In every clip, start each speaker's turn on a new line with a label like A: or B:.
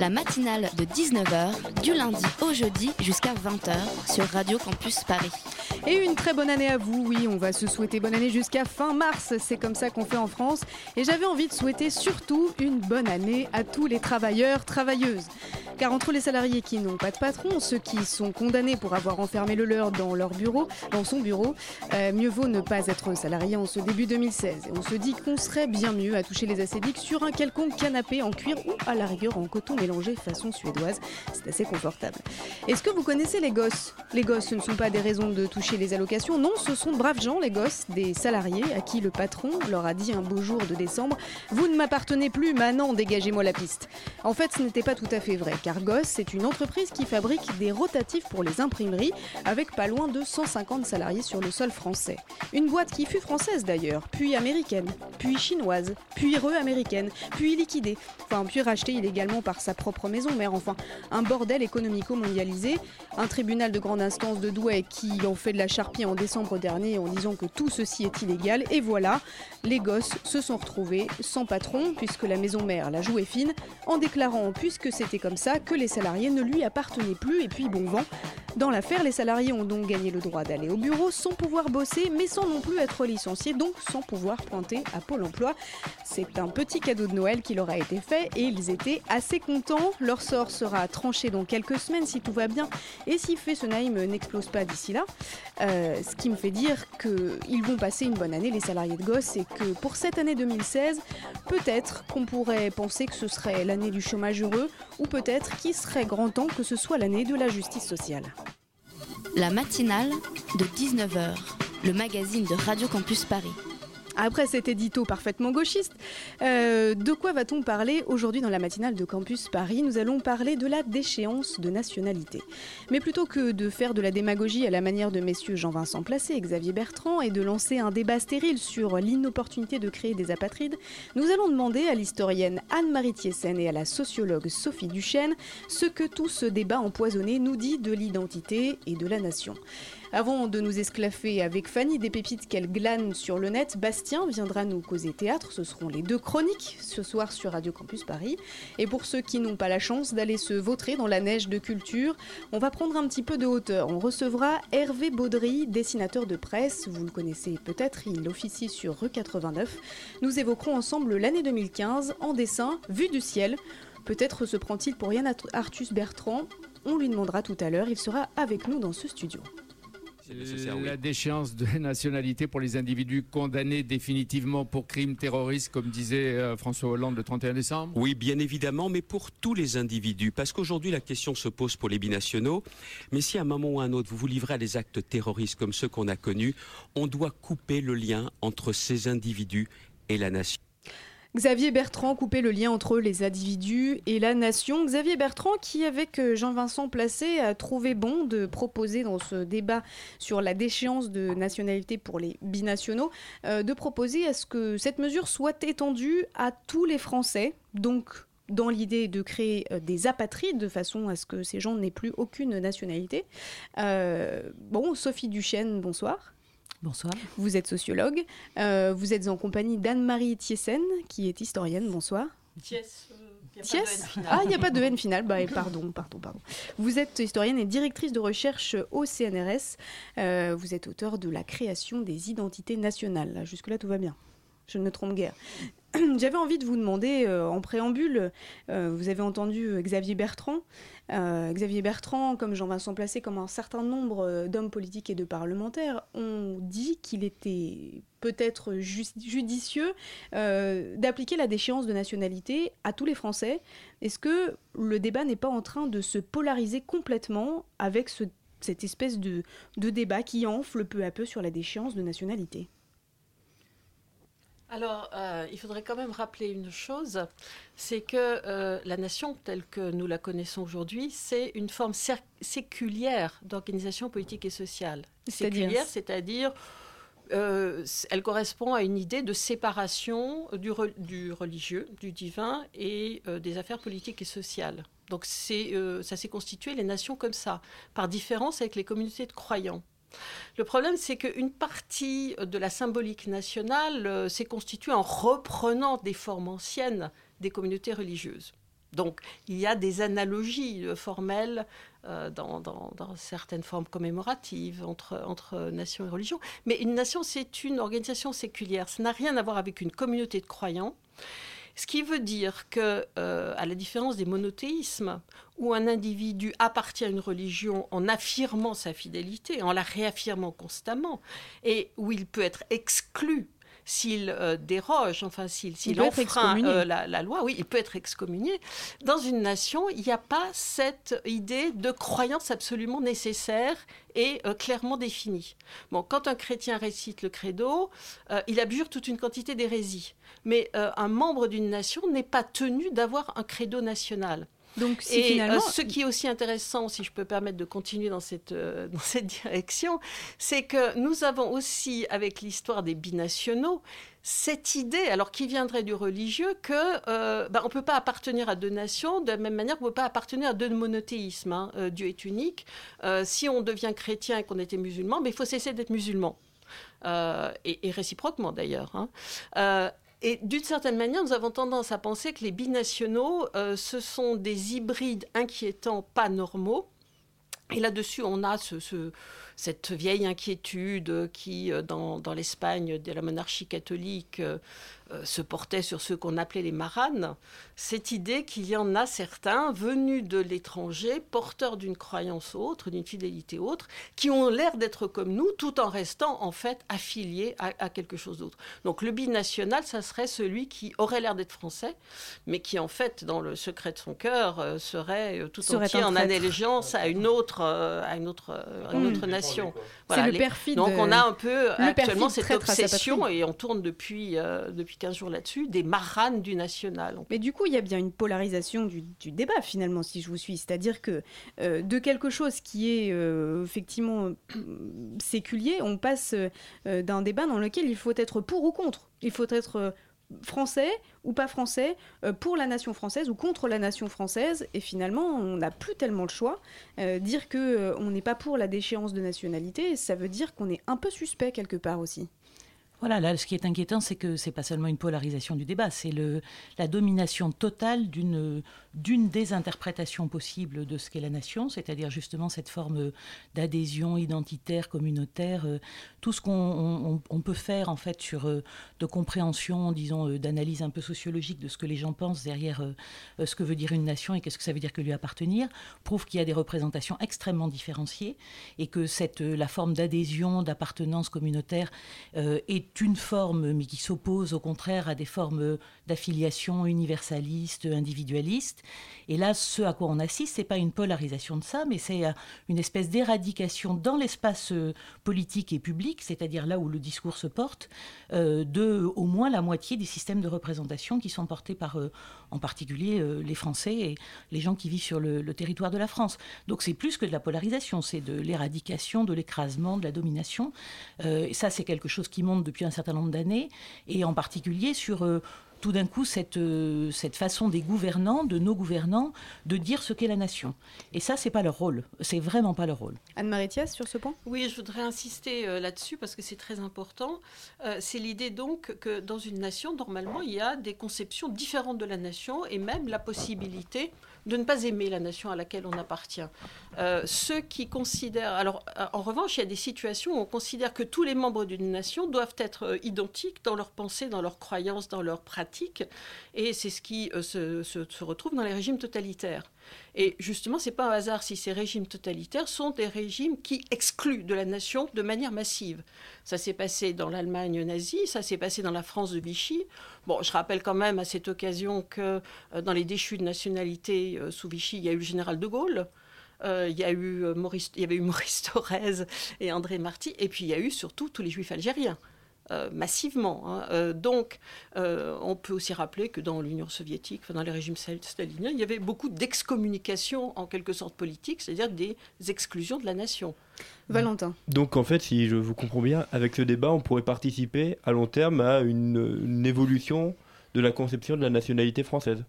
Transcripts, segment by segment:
A: La matinale de 19h, du lundi au jeudi jusqu'à 20h sur Radio Campus Paris.
B: Et une très bonne année à vous, oui, on va se souhaiter bonne année jusqu'à fin mars, c'est comme ça qu'on fait en France. Et j'avais envie de souhaiter surtout une bonne année à tous les travailleurs, travailleuses. Car entre les salariés qui n'ont pas de patron, ceux qui sont condamnés pour avoir enfermé le leur dans leur bureau, dans son bureau, euh, mieux vaut ne pas être salarié en ce début 2016. Et on se dit qu'on serait bien mieux à toucher les acédiques sur un quelconque canapé en cuir ou à la rigueur en coton mélangé façon suédoise. C'est assez confortable. Est-ce que vous connaissez les gosses? Les gosses, ce ne sont pas des raisons de toucher les allocations, non, ce sont de braves gens, les gosses, des salariés à qui le patron leur a dit un beau jour de décembre Vous ne m'appartenez plus, maintenant dégagez-moi la piste. En fait, ce n'était pas tout à fait vrai, car Goss, c'est une entreprise qui fabrique des rotatifs pour les imprimeries, avec pas loin de 150 salariés sur le sol français. Une boîte qui fut française d'ailleurs, puis américaine, puis chinoise, puis re-américaine, puis liquidée, enfin puis rachetée illégalement par sa propre maison mère, enfin un bordel économico-mondialisé, un tribunal de grande instance de Douai qui en fait de la charpie en décembre dernier en disant que tout ceci est illégal, et voilà, les gosses se sont retrouvés sans patron, puisque la maison mère la jouait fine, en déclarant, puisque c'était comme ça, que les salariés ne lui appartenaient plus, et puis bon vent. Dans l'affaire, les salariés ont donc gagné le droit d'aller au bureau sans pouvoir bosser, mais sans non plus être licenciés, donc sans pouvoir pointer à Pôle emploi. C'est un petit cadeau de Noël qui leur a été fait et ils étaient assez contents. Leur sort sera tranché dans quelques semaines si tout va bien et si Fessenheim n'explose pas d'ici là. Euh, ce qui me fait dire qu'ils vont passer une bonne année, les salariés de Gosse, et que pour cette année 2016, peut-être qu'on pourrait penser que ce serait l'année du chômage heureux, ou peut-être qu'il serait grand temps que ce soit l'année de la justice sociale.
A: La matinale de 19h, le magazine de Radio Campus Paris.
B: Après cet édito parfaitement gauchiste, euh, de quoi va-t-on parler aujourd'hui dans la matinale de Campus Paris? Nous allons parler de la déchéance de nationalité. Mais plutôt que de faire de la démagogie à la manière de messieurs Jean-Vincent Placé et Xavier Bertrand et de lancer un débat stérile sur l'inopportunité de créer des apatrides, nous allons demander à l'historienne Anne-Marie Thiessen et à la sociologue Sophie Duchesne ce que tout ce débat empoisonné nous dit de l'identité et de la nation. Avant de nous esclaffer avec Fanny des pépites qu'elle glane sur le net, Bastien viendra nous causer théâtre. Ce seront les deux chroniques ce soir sur Radio Campus Paris. Et pour ceux qui n'ont pas la chance d'aller se vautrer dans la neige de culture, on va prendre un petit peu de hauteur. On recevra Hervé Baudry, dessinateur de presse. Vous le connaissez peut-être, il officie sur Rue 89. Nous évoquerons ensemble l'année 2015 en dessin, vue du ciel. Peut-être se prend-il pour Yann Arthus Bertrand. On lui demandera tout à l'heure. Il sera avec nous dans ce studio.
C: Nécessaire, oui.
D: La déchéance de nationalité pour les individus condamnés définitivement pour crimes terroristes, comme disait euh, François Hollande le 31 décembre.
E: Oui, bien évidemment, mais pour tous les individus. Parce qu'aujourd'hui, la question se pose pour les binationaux. Mais si à un moment ou à un autre, vous vous livrez à des actes terroristes comme ceux qu'on a connus, on doit couper le lien entre ces individus et la nation.
B: Xavier Bertrand coupait le lien entre les individus et la nation. Xavier Bertrand qui, avec euh, Jean-Vincent Placé, a trouvé bon de proposer dans ce débat sur la déchéance de nationalité pour les binationaux, euh, de proposer à ce que cette mesure soit étendue à tous les Français, donc dans l'idée de créer euh, des apatrides de façon à ce que ces gens n'aient plus aucune nationalité. Bon, Sophie Duchesne, bonsoir.
F: Bonsoir.
B: Vous êtes sociologue. Euh, vous êtes en compagnie d'Anne-Marie Thiessen, qui est historienne. Bonsoir.
G: Thiès.
B: Thiès Ah, il n'y a pas de N final. Bah, pardon, pardon, pardon. Vous êtes historienne et directrice de recherche au CNRS. Euh, vous êtes auteur de la création des identités nationales. Là, Jusque-là, tout va bien. Je ne me trompe guère. J'avais envie de vous demander, euh, en préambule, euh, vous avez entendu euh, Xavier Bertrand. Xavier Bertrand, comme Jean-Vincent Placé, comme un certain nombre d'hommes politiques et de parlementaires, ont dit qu'il était peut-être ju- judicieux d'appliquer la déchéance de nationalité à tous les Français. Est-ce que le débat n'est pas en train de se polariser complètement avec ce- cette espèce de débat qui enfle peu à peu sur la déchéance de nationalité?
F: Alors, euh, il faudrait quand même rappeler une chose, c'est que euh, la nation telle que nous la connaissons aujourd'hui, c'est une forme séculière d'organisation politique et sociale. Séculière, c'est-à-dire euh, elle correspond à une idée de séparation du, du religieux, du divin et des affaires politiques et sociales. Donc ça s'est constitué les nations comme ça, par différence avec les communautés de croyants. Le problème, c'est qu'une partie de la symbolique nationale euh, s'est constituée en reprenant des formes anciennes des communautés religieuses. Donc, il y a des analogies euh, formelles euh, dans, certaines formes commémoratives entre, entre nations et religions. Mais une nation, c'est une organisation séculière. Ça n'a rien à voir avec une communauté de croyants. Ce qui veut dire que, euh, à la différence des monothéismes, où un individu appartient à une religion en affirmant sa fidélité, en la réaffirmant constamment, et où il peut être exclu s'il euh, déroge, enfin s'il enfreint euh, la, loi, oui, il peut être excommunié. Dans une nation, il n'y a pas cette idée de croyance absolument nécessaire et euh, clairement définie. Bon, quand un chrétien récite le credo, il abjure toute une quantité d'hérésie. Mais un membre d'une nation n'est pas tenu d'avoir un credo national. Donc, et finalement... ce qui est aussi intéressant, si je peux permettre de continuer dans cette, dans cette direction, c'est que nous avons aussi, avec l'histoire des binationaux, cette idée, alors qui viendrait du religieux, que euh, ben, on ne peut pas appartenir à deux nations de la même manière qu'on ne peut pas appartenir à deux monothéismes. Hein. Dieu est unique. Euh, si on devient chrétien et qu'on était musulman, mais il faut cesser d'être musulman. et, réciproquement d'ailleurs. Hein. Et d'une certaine manière, nous avons tendance à penser que les binationaux, euh, ce sont des hybrides inquiétants, pas normaux. Et là-dessus, on a ce, cette vieille inquiétude qui, euh, dans, l'Espagne de la monarchie catholique, euh, se portait sur ceux qu'on appelait les maranes, cette idée qu'il y en a certains venus de l'étranger, porteurs d'une croyance autre, d'une fidélité autre, qui ont l'air d'être comme nous, tout en restant en fait affiliés à, quelque chose d'autre. Donc le binational, ça serait celui qui aurait l'air d'être français, mais qui en fait, dans le secret de son cœur, euh, serait euh, tout entier en allégeance à une autre, à une autre, une autre nation.
B: Voilà, le perfide.
F: Donc on a un peu actuellement cette obsession et on tourne depuis depuis 15 jours là-dessus, des maranes du national.
B: Mais du coup, il y a bien une polarisation du, débat finalement, si je vous suis. C'est-à-dire que euh, de quelque chose qui est euh, effectivement euh, séculier, on passe d'un débat dans lequel il faut être pour ou contre. Il faut être français ou pas français, pour la nation française ou contre la nation française, et finalement on n'a plus tellement le choix. dire que on n'est pas pour la déchéance de nationalité, ça veut dire qu'on est un peu suspect quelque part aussi.
H: Voilà, là, ce qui est inquiétant, c'est que c'est pas seulement une polarisation du débat, c'est la domination totale d'une des interprétations possibles de ce qu'est la nation, c'est-à-dire justement cette forme d'adhésion identitaire, communautaire, euh, tout ce qu'on peut faire en fait sur euh, de compréhension, disons, euh, d'analyse un peu sociologique de ce que les gens pensent derrière ce que veut dire une nation et qu'est-ce que ça veut dire que lui appartenir, prouve qu'il y a des représentations extrêmement différenciées et que cette la forme d'adhésion, d'appartenance communautaire est une forme, mais qui s'oppose au contraire à des formes d'affiliation universaliste, individualiste. Et là, ce à quoi on assiste, c'est pas une polarisation de ça, mais c'est euh, une espèce d'éradication dans l'espace euh, politique et public, c'est-à-dire là où le discours se porte, euh, de au moins la moitié des systèmes de représentation qui sont portés par, en particulier, les Français et les gens qui vivent sur le, territoire de la France. Donc c'est plus que de la polarisation, c'est de l'éradication, de l'écrasement, de la domination. et ça, c'est quelque chose qui monte depuis un certain nombre d'années, et en particulier sur tout d'un coup cette, euh, cette façon des gouvernants, de nos gouvernants, de dire ce qu'est la nation. Et ça, c'est pas leur rôle. C'est vraiment pas leur rôle.
B: Anne-Marie sur ce point?
F: Oui, je voudrais insister euh, là-dessus parce que c'est très important. Euh, c'est l'idée donc que dans une nation, normalement, il y a des conceptions différentes de la nation et même la possibilité de ne pas aimer la nation à laquelle on appartient. Euh, ceux qui considèrent... Alors, euh, en revanche, il y a des situations où on considère que tous les membres d'une nation doivent être euh, identiques dans leurs pensées, dans leurs croyances, dans leurs pratiques. Et c'est ce qui se, se, retrouve dans les régimes totalitaires. Et justement, ce n'est pas un hasard si ces régimes totalitaires sont des régimes qui excluent de la nation de manière massive. Ça s'est passé dans l'Allemagne nazie, ça s'est passé dans la France de Vichy. Bon, je rappelle quand même à cette occasion que dans les déchus de nationalité sous Vichy, il y a eu le général de Gaulle. Euh, il, y a eu Maurice, il y avait eu Maurice Thorez et André Marty, et puis il y a eu surtout tous les juifs algériens. Euh, massivement. Hein. donc, on peut aussi rappeler que dans l'Union soviétique, dans les régimes staliniens, il y avait beaucoup d'excommunication en quelque sorte politique, c'est-à-dire des exclusions de la nation.
B: Valentin.
I: Donc en fait, si je vous comprends bien, avec ce débat, on pourrait participer à long terme à une évolution de la conception de la nationalité française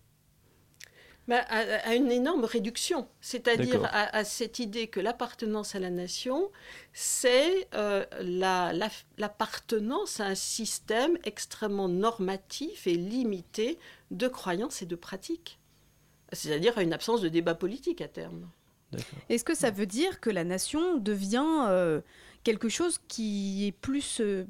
F: à, une énorme réduction, c'est-à-dire à, cette idée que l'appartenance à la nation, c'est euh, l'appartenance à un système extrêmement normatif et limité de croyances et de pratiques, c'est-à-dire à une absence de débat politique à terme.
B: Est-ce que ça veut dire que la nation devient euh, quelque chose qui est plus, euh,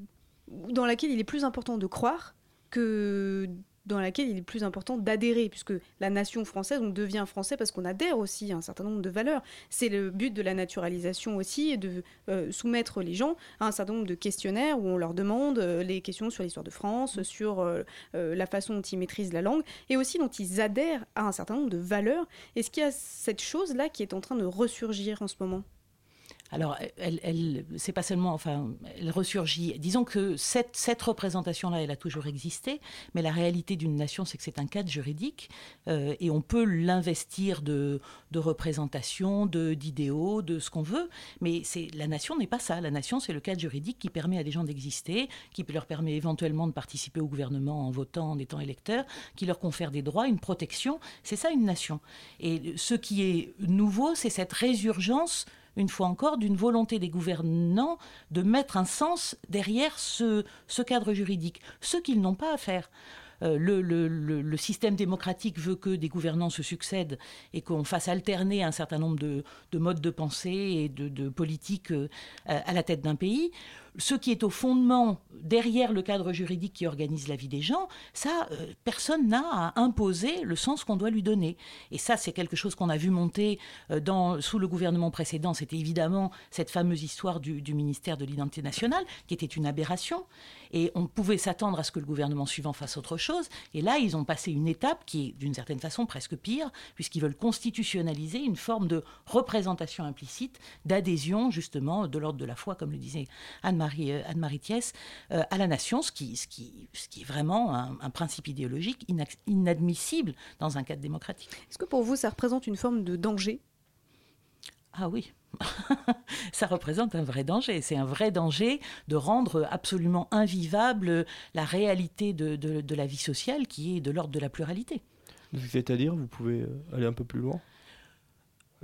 B: dans laquelle il est plus important de croire que dans laquelle il est plus important d'adhérer, puisque la nation française, on devient français parce qu'on adhère aussi à un certain nombre de valeurs. C'est le but de la naturalisation aussi, de euh, soumettre les gens à un certain nombre de questionnaires où on leur demande euh, les questions sur l'histoire de France, sur euh, la façon dont ils maîtrisent la langue, et aussi dont ils adhèrent à un certain nombre de valeurs. Est-ce qu'il y a cette chose-là qui est en train de ressurgir en ce moment?
H: Alors, elle, c'est pas seulement, enfin, elle ressurgit. Disons que cette, représentation-là, elle a toujours existé, mais la réalité d'une nation, c'est que c'est un cadre juridique euh, et on peut l'investir de, de représentation, de d'idéaux, de ce qu'on veut, mais la nation n'est pas ça. La nation, c'est le cadre juridique qui permet à des gens d'exister, qui leur permet éventuellement de participer au gouvernement en votant, en étant électeur, qui leur confère des droits, une protection. C'est ça une nation. Et ce qui est nouveau, c'est cette résurgence une fois encore, d'une volonté des gouvernants de mettre un sens derrière ce, cadre juridique, ce qu'ils n'ont pas à faire. Euh, le, système démocratique veut que des gouvernants se succèdent et qu'on fasse alterner un certain nombre de, modes de pensée et de, politiques euh, à la tête d'un pays ce qui est au fondement, derrière le cadre juridique qui organise la vie des gens, ça, euh, personne n'a à imposer le sens qu'on doit lui donner. Et ça, c'est quelque chose qu'on a vu monter euh, sous le gouvernement précédent. C'était évidemment cette fameuse histoire du, du ministère de l'identité nationale, qui était une aberration. Et on pouvait s'attendre à ce que le gouvernement suivant fasse autre chose. Et là, ils ont passé une étape qui est d'une certaine façon presque pire, puisqu'ils veulent constitutionnaliser une forme de représentation implicite, d'adhésion justement de l'ordre de la foi, comme le disait Anne-Marie euh, Anne Thiès, euh, à la nation, ce qui, ce qui, ce qui est vraiment un, principe idéologique inadmissible dans un cadre démocratique.
B: Est-ce que pour vous, ça représente une forme de danger?
H: Ah oui, ça représente un vrai danger. C'est un vrai danger de rendre absolument invivable la réalité de, la vie sociale qui est de l'ordre de la pluralité.
I: C'est-à-dire, vous pouvez euh, aller un peu plus loin?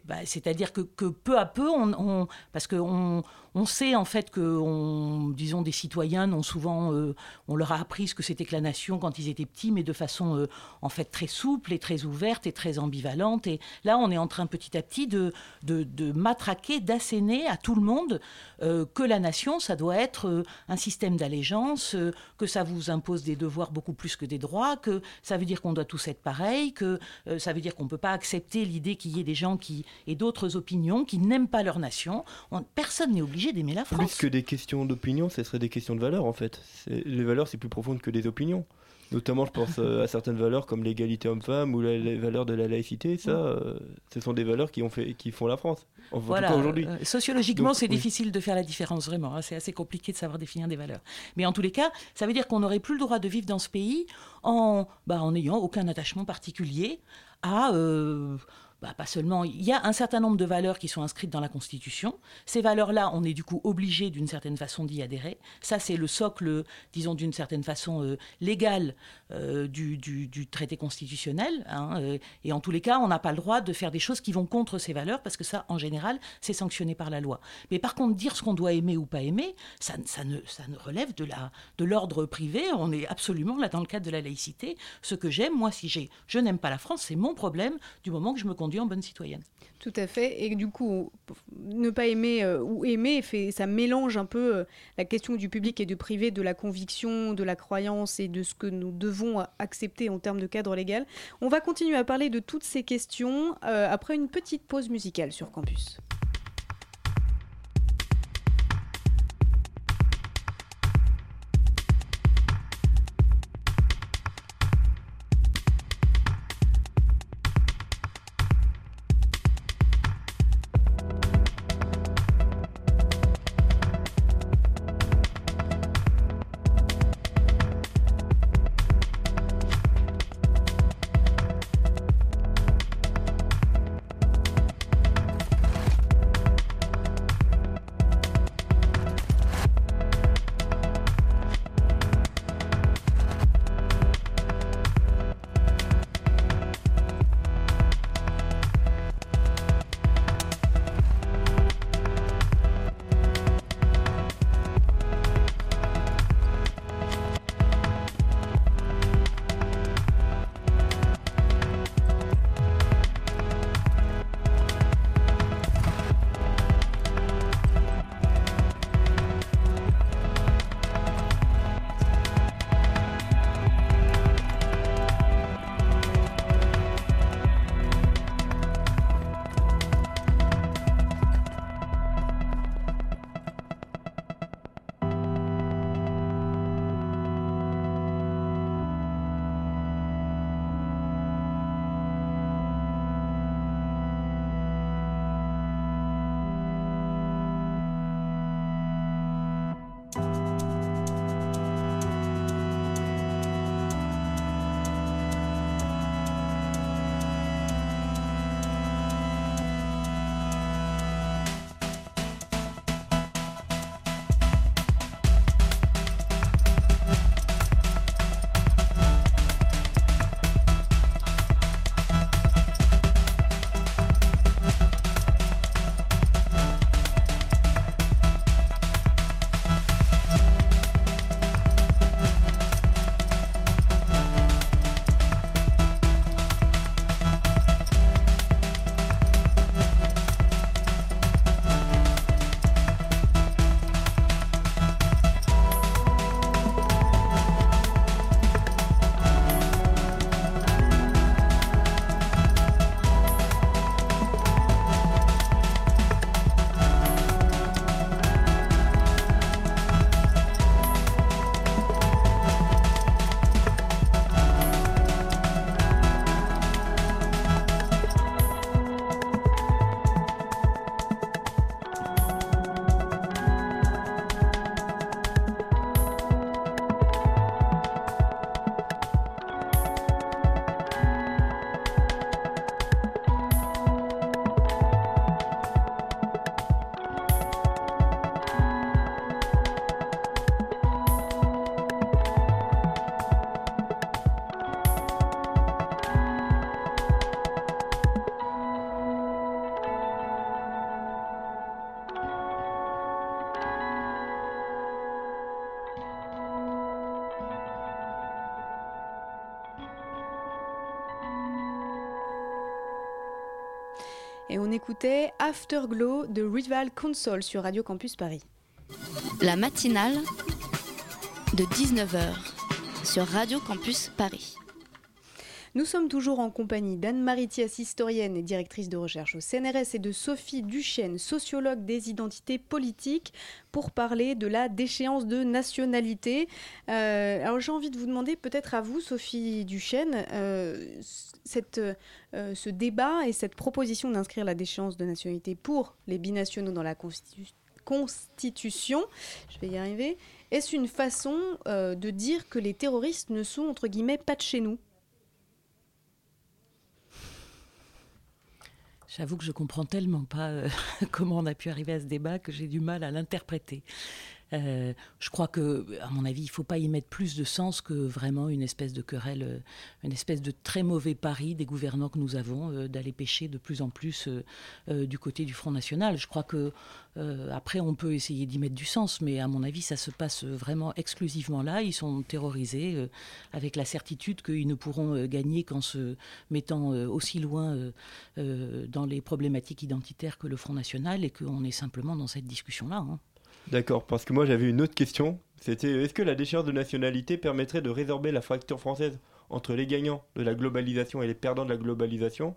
H: Bah, C'est-à-dire que, peu à peu, on, parce qu'on on sait en fait que, on, disons, des citoyens ont souvent, euh, on leur a appris ce que c'était que la nation quand ils étaient petits, mais de façon euh, en fait très souple et très ouverte et très ambivalente. Et là, on est en train petit à petit de, de, matraquer, d'asséner à tout le monde euh, que la nation, ça doit être un système d'allégeance, que ça vous impose des devoirs beaucoup plus que des droits, que ça veut dire qu'on doit tous être pareils, que ça veut dire qu'on ne peut pas accepter l'idée qu'il y ait des gens qui aient d'autres opinions, qui n'aiment pas leur nation. personne n'est obligé d'aimer la France.
I: Plus que des questions d'opinion, ce serait des questions de valeurs en fait. Les valeurs, c'est plus profond que des opinions. Notamment, je pense euh, à certaines valeurs comme l'égalité homme-femme ou les valeurs de la laïcité. Ça, euh, ce sont des valeurs qui, ont fait, qui font la France.
H: voilà. aujourd'hui. Euh, sociologiquement, c'est difficile de faire la différence, vraiment. Hein. C'est assez compliqué de savoir définir des valeurs. Mais en tous les cas, ça veut dire qu'on n'aurait plus le droit de vivre dans ce pays en, bah, en n'ayant aucun attachement particulier à bah, pas seulement, il y a un certain nombre de valeurs qui sont inscrites dans la Constitution. Ces valeurs-là, on est du coup obligé d'une certaine façon d'y adhérer. Ça, c'est le socle, disons d'une certaine façon euh, légale euh, du, traité constitutionnel. Hein, euh, et en tous les cas, on n'a pas le droit de faire des choses qui vont contre ces valeurs, parce que ça, en général, c'est sanctionné par la loi. Mais par contre, dire ce qu'on doit aimer ou pas aimer, ça, ne, relève de, de l'ordre privé. On est absolument là dans le cadre de la laïcité. Ce que j'aime, moi, si j'ai, je n'aime pas la France, c'est mon problème du moment que je me conduis en bonne citoyenne.
B: Tout à fait. Et du coup, ne pas aimer euh, ou aimer, fait, ça mélange un peu euh, la question du public et du privé, de la conviction, de la croyance et de ce que nous devons accepter en termes de cadre légal. On va continuer à parler de toutes ces questions euh, après une petite pause musicale sur campus. On écoutait Afterglow de Rival Console sur Radio Campus Paris.
A: La matinale de 19h sur Radio Campus Paris.
B: Nous sommes toujours en compagnie d'Anne-Marie Thias, historienne et directrice de recherche au CNRS, et de Sophie Duchesne, sociologue des identités politiques, pour parler de la déchéance de nationalité. Euh, alors j'ai envie de vous demander peut-être à vous, Sophie Duchesne, euh, cette, euh, ce débat et cette proposition d'inscrire la déchéance de nationalité pour les binationaux dans la Constitution, je vais y arriver, est-ce une façon de dire que les terroristes ne sont, entre guillemets, pas de chez nous?
H: J'avoue que je comprends tellement pas euh, comment on a pu arriver à ce débat que j'ai du mal à l'interpréter. Euh, je crois que, à mon avis, il ne faut pas y mettre plus de sens que vraiment une espèce de querelle, euh, une espèce de très mauvais pari des gouvernants que nous avons euh, d'aller pêcher de plus en plus du côté du Front National. Je crois que après, on peut essayer d'y mettre du sens, mais à mon avis, ça se passe vraiment exclusivement là. Ils sont terrorisés avec la certitude qu'ils ne pourront gagner qu'en se mettant aussi loin dans les problématiques identitaires que le Front National et qu'on est simplement dans cette discussion-là. Hein.
I: D'accord, parce que moi j'avais une autre question. C'était est-ce que la déchéance de nationalité permettrait de résorber la fracture française entre les gagnants de la globalisation et les perdants de la globalisation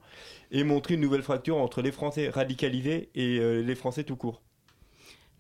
I: et montrer une nouvelle fracture entre les Français radicalisés et euh, les Français tout court?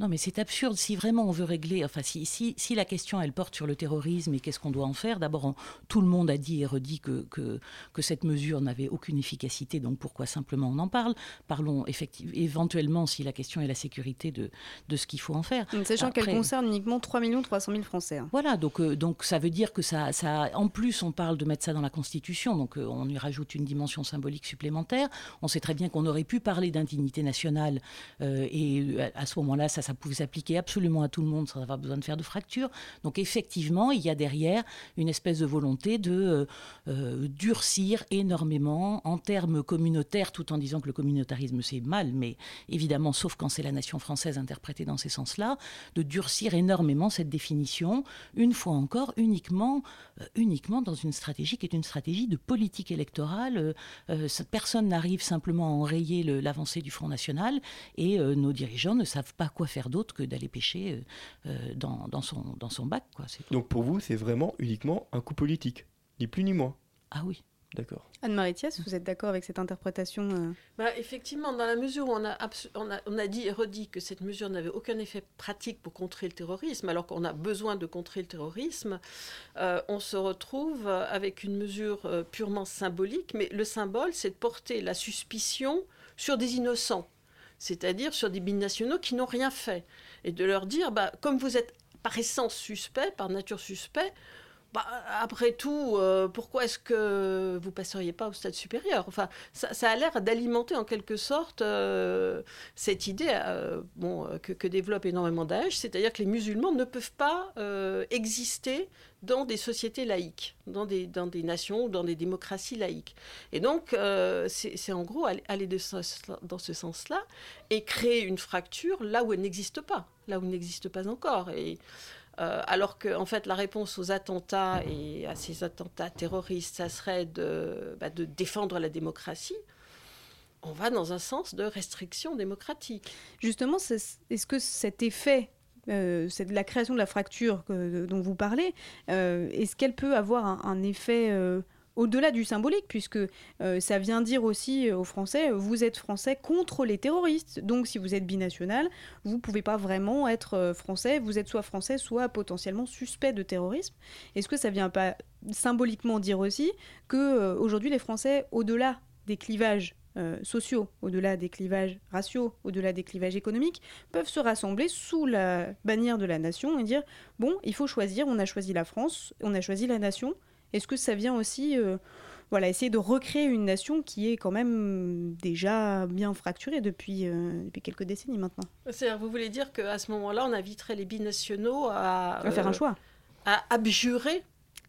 H: Non, mais c'est absurde. Si vraiment on veut régler, enfin, si, si, si la question elle porte sur le terrorisme et qu'est-ce qu'on doit en faire, d'abord, tout le monde a dit et redit que, que, que cette mesure n'avait aucune efficacité, donc pourquoi simplement on en parle? Parlons effectivement, éventuellement, si la question est la sécurité, de, de ce qu'il faut en faire.
B: Sachant qu'elle concerne uniquement 3 300 000 Français. Hein.
H: Voilà, donc, euh, donc ça veut dire que ça, ça. En plus, on parle de mettre ça dans la Constitution, donc euh, on y rajoute une dimension symbolique supplémentaire. On sait très bien qu'on aurait pu parler d'indignité nationale euh, et à, à ce moment-là, ça ça pouvait s'appliquer absolument à tout le monde sans avoir besoin de faire de fracture. Donc effectivement, il y a derrière une espèce de volonté de euh, euh, durcir énormément en termes communautaires, tout en disant que le communautarisme c'est mal, mais évidemment, sauf quand c'est la nation française interprétée dans ces sens-là, de durcir énormément cette définition, une fois encore, uniquement, euh, uniquement dans une stratégie qui est une stratégie de politique électorale. personne n'arrive simplement à enrayer l'avancée du Front National et nos dirigeants ne savent pas quoi faire d'autre que d'aller pêcher euh, euh, dans, dans, son, dans son bac. Quoi.
I: Donc pour vous, c'est vraiment uniquement un coup politique, ni plus ni moins
H: Ah oui.
I: D'accord.
B: Anne-Marie Thiès, vous êtes d'accord avec cette interprétation euh
F: bah, Effectivement, dans la mesure où on a, on, a, on a, dit et redit que cette mesure n'avait aucun effet pratique pour contrer le terrorisme, alors qu'on a besoin de contrer le terrorisme, on se retrouve avec une mesure purement symbolique, mais le symbole, c'est de porter la suspicion sur des innocents c'est-à-dire sur des binationaux qui n'ont rien fait, et de leur dire, bah, comme vous êtes par essence suspect, par nature suspect, bah, après tout, euh, pourquoi est-ce que vous passeriez pas au stade supérieur? Enfin, ça, a l'air d'alimenter en quelque sorte euh, cette idée euh, bon, que, que, développe énormément d'âge, c'est-à-dire que les musulmans ne peuvent pas exister dans des sociétés laïques, dans des, dans des nations ou dans des démocraties laïques. Et donc, c'est en gros aller dans ce sens-là et créer une fracture là où elle n'existe pas, là où elle n'existe pas encore. Et euh, alors que en fait la réponse aux attentats et à ces attentats terroristes, ça serait de, bah, de défendre la démocratie. On va dans un sens de restriction démocratique.
B: Justement, est-ce que cet effet euh, la création de la fracture dont vous parlez, euh, est-ce qu'elle peut avoir un, effet au-delà du symbolique, puisque euh, ça vient dire aussi aux Français, vous êtes Français contre les terroristes. Donc si vous êtes binational, vous ne pouvez pas vraiment être euh, Français, vous êtes soit Français, soit potentiellement suspect de terrorisme. Est-ce que ça vient pas symboliquement dire aussi que euh, aujourd'hui les Français, au-delà des clivages sociaux, au-delà des clivages raciaux, au-delà des clivages économiques, peuvent se rassembler sous la bannière de la nation et dire bon, il faut choisir, on a choisi la France, on a choisi la nation, est-ce que ça vient aussi euh, voilà, essayer de recréer une nation qui est quand même déjà bien fracturée depuis, euh, depuis quelques décennies maintenant?
F: C'est-à-dire, vous voulez dire qu'à ce moment-là, on inviterait les binationaux à,
B: à faire un euh, choix.
F: À abjurer?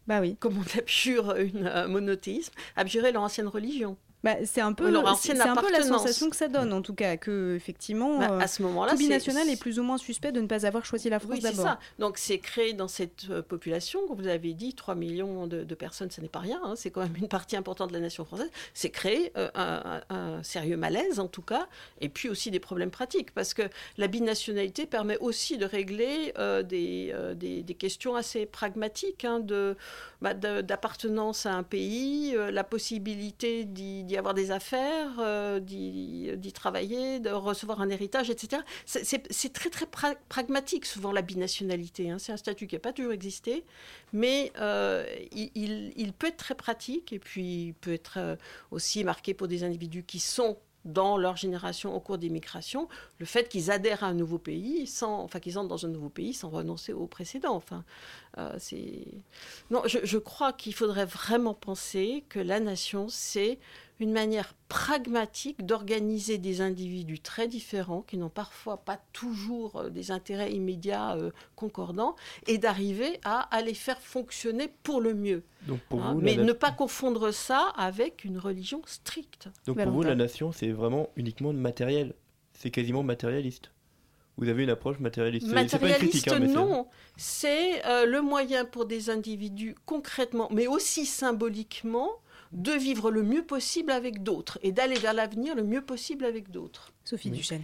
B: Bah oui.
F: Comme on abjure une monothéisme, abjurer leur ancienne religion
B: Bah, c'est un peu, c'est un peu la sensation que ça donne, en tout cas, que effectivement,
F: bah, à ce moment-là,
B: binational est... plus ou moins suspect de ne pas avoir choisi la France oui, d'abord.
F: Donc c'est créé dans cette euh, population, comme vous avez dit, 3 millions de, personnes, ce n'est pas rien, hein, c'est quand même une partie importante de la nation française. C'est créé euh, un, sérieux malaise, en tout cas, et puis aussi des problèmes pratiques, parce que la binationalité permet aussi de régler euh, des, des, des, questions assez pragmatiques, hein, de, bah, d'appartenance à un pays, la possibilité d'y d'y avoir des affaires, euh, d'y travailler, de recevoir un héritage, etc. C'est très très pragmatique souvent la binationalité. Hein. C'est un statut qui n'a pas toujours existé, mais euh, il, peut être très pratique et puis il peut être euh, aussi marqué pour des individus qui sont dans leur génération au cours des migrations, le fait qu'ils adhèrent à un nouveau pays, sans, enfin qu'ils entrent dans un nouveau pays sans renoncer au précédent. Enfin, non, je crois qu'il faudrait vraiment penser que la nation, c'est une manière pragmatique d'organiser des individus très différents, qui n'ont parfois pas toujours euh, des intérêts immédiats euh, concordants, et d'arriver à, les faire fonctionner pour le mieux. Donc pour hein, vous, mais ne pas confondre ça avec une religion stricte.
I: Donc pour vous, la nation, c'est vraiment uniquement matériel. C'est quasiment matérialiste. Vous avez une approche matérialiste.
F: Matérialiste, hein, non. C'est euh, le moyen pour des individus concrètement, mais aussi symboliquement, de vivre le mieux possible avec d'autres et d'aller vers l'avenir le mieux possible avec d'autres.
B: Sophie Duchesne.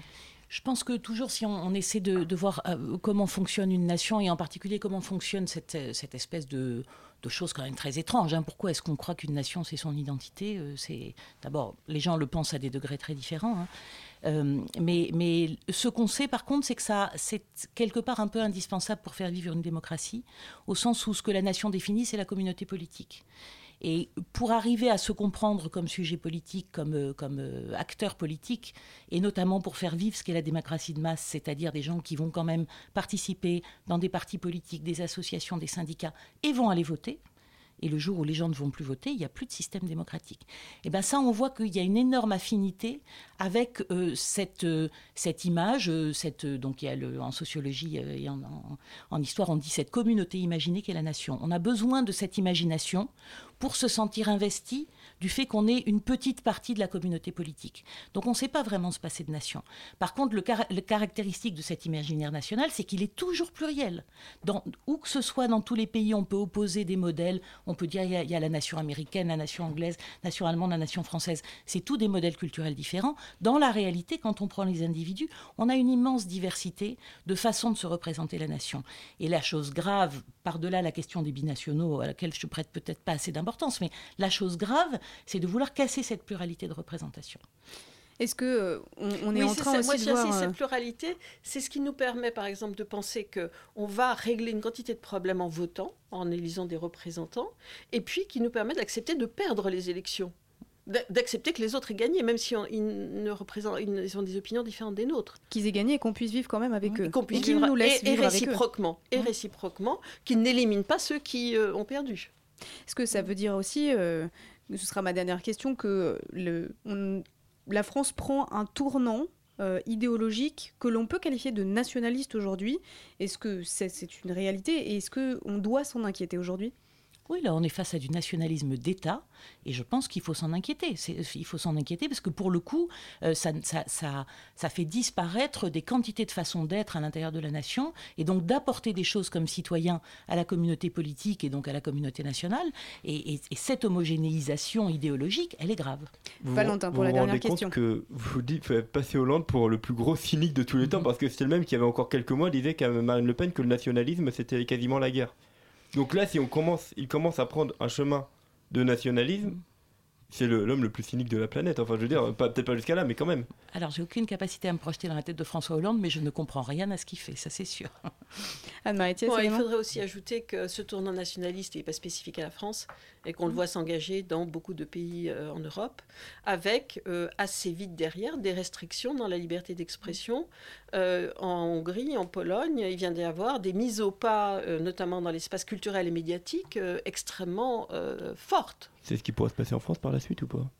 H: Je pense que toujours, si on, essaie de, voir euh, comment fonctionne une nation et en particulier comment fonctionne cette, espèce de, de choses quand même très étranges. Hein. Pourquoi est-ce qu'on croit qu'une nation, c'est son identité euh, C'est D'abord, les gens le pensent à des degrés très différents. Hein. Euh, mais, mais, ce qu'on sait, par contre, c'est que ça, c'est quelque part un peu indispensable pour faire vivre une démocratie, au sens où ce que la nation définit, c'est la communauté politique. Et pour arriver à se comprendre comme sujet politique, comme, euh, euh, acteur politique, et notamment pour faire vivre ce qu'est la démocratie de masse, c'est-à-dire des gens qui vont quand même participer dans des partis politiques, des associations, des syndicats, et vont aller voter, et le jour où les gens ne vont plus voter, il n'y a plus de système démocratique. Et bien ça, on voit qu'il y a une énorme affinité avec euh, cette, euh, cette image, euh, cette, donc en sociologie et en, en, histoire, on dit cette communauté imaginée qu'est la nation. On a besoin de cette imagination pour se sentir investi du fait qu'on est une petite partie de la communauté politique. Donc on ne sait pas vraiment se passer de nation. Par contre, le, caractéristique de cet imaginaire national, c'est qu'il est toujours pluriel. Où que ce soit dans tous les pays, on peut opposer des modèles. On peut dire il y, a, la nation américaine, la nation anglaise, la nation allemande, la nation française. C'est tous des modèles culturels différents. Dans la réalité, quand on prend les individus, on a une immense diversité de façons de se représenter la nation. Et la chose grave, par-delà la question des binationaux, à laquelle je prête peut-être pas assez d'importance, mais la chose grave, c'est de vouloir casser cette pluralité de représentation.
B: Est-ce que euh, on, est en train aussi de voir...
F: cette euh, pluralité, c'est ce qui nous permet, par exemple, de penser que on va régler une quantité de problèmes en votant, en élisant des représentants, et puis qui nous permet d'accepter de perdre les élections d'accepter que les autres aient gagné, même si ils ne représentent, ils ont des opinions différentes des nôtres.
B: Qu'ils aient gagné et qu'on puisse vivre quand même avec eux.
F: Qu'on puisse et vivre, nous laissent et, réciproquement, et réciproquement, qu'ils n'éliminent pas ceux qui euh, ont perdu.
B: Est-ce que ça veut dire aussi ce sera ma dernière question, que la France prend un tournant euh, idéologique que l'on peut qualifier de nationaliste aujourd'hui. Est-ce que c'est une réalité et est-ce qu'on doit s'en inquiéter aujourd'hui?
H: Oui, là, on est face à du nationalisme d'État, et je pense qu'il faut s'en inquiéter. Il faut s'en inquiéter parce que pour le coup, euh, ça, ça, ça, fait disparaître des quantités de façons d'être à l'intérieur de la nation, et donc d'apporter des choses comme citoyens à la communauté politique et donc à la communauté nationale. Et, cette homogénéisation idéologique, elle est grave.
B: Valentin, pour la dernière question.
I: Compte que vous dites passer Hollande pour le plus gros cynique de tous les temps, mhm. parce que c'était le même qui avait encore quelques mois disait qu'à Marine Le Pen que le nationalisme c'était quasiment la guerre. Donc là, si on commence, il commence à prendre un chemin de nationalisme, c'est l'homme le, plus cynique de la planète. Enfin, je veux dire, peut-être pas jusqu'à là, mais quand même.
H: Alors, j'ai aucune capacité à me projeter dans la tête de François Hollande, mais je ne comprends rien à ce qu'il fait, ça c'est sûr.
F: Anne-Marie Il faudrait aussi ajouter que ce tournant nationaliste n'est pas spécifique à la France et qu'on le voit s'engager dans beaucoup de pays euh, en Europe, avec euh, assez vite derrière des restrictions dans la liberté d'expression. Euh, en Hongrie, en Pologne, il vient d'y avoir des mises au pas, notamment dans l'espace culturel et médiatique, extrêmement fortes.
I: C'est ce qui pourrait se passer en France par la suite ou pas?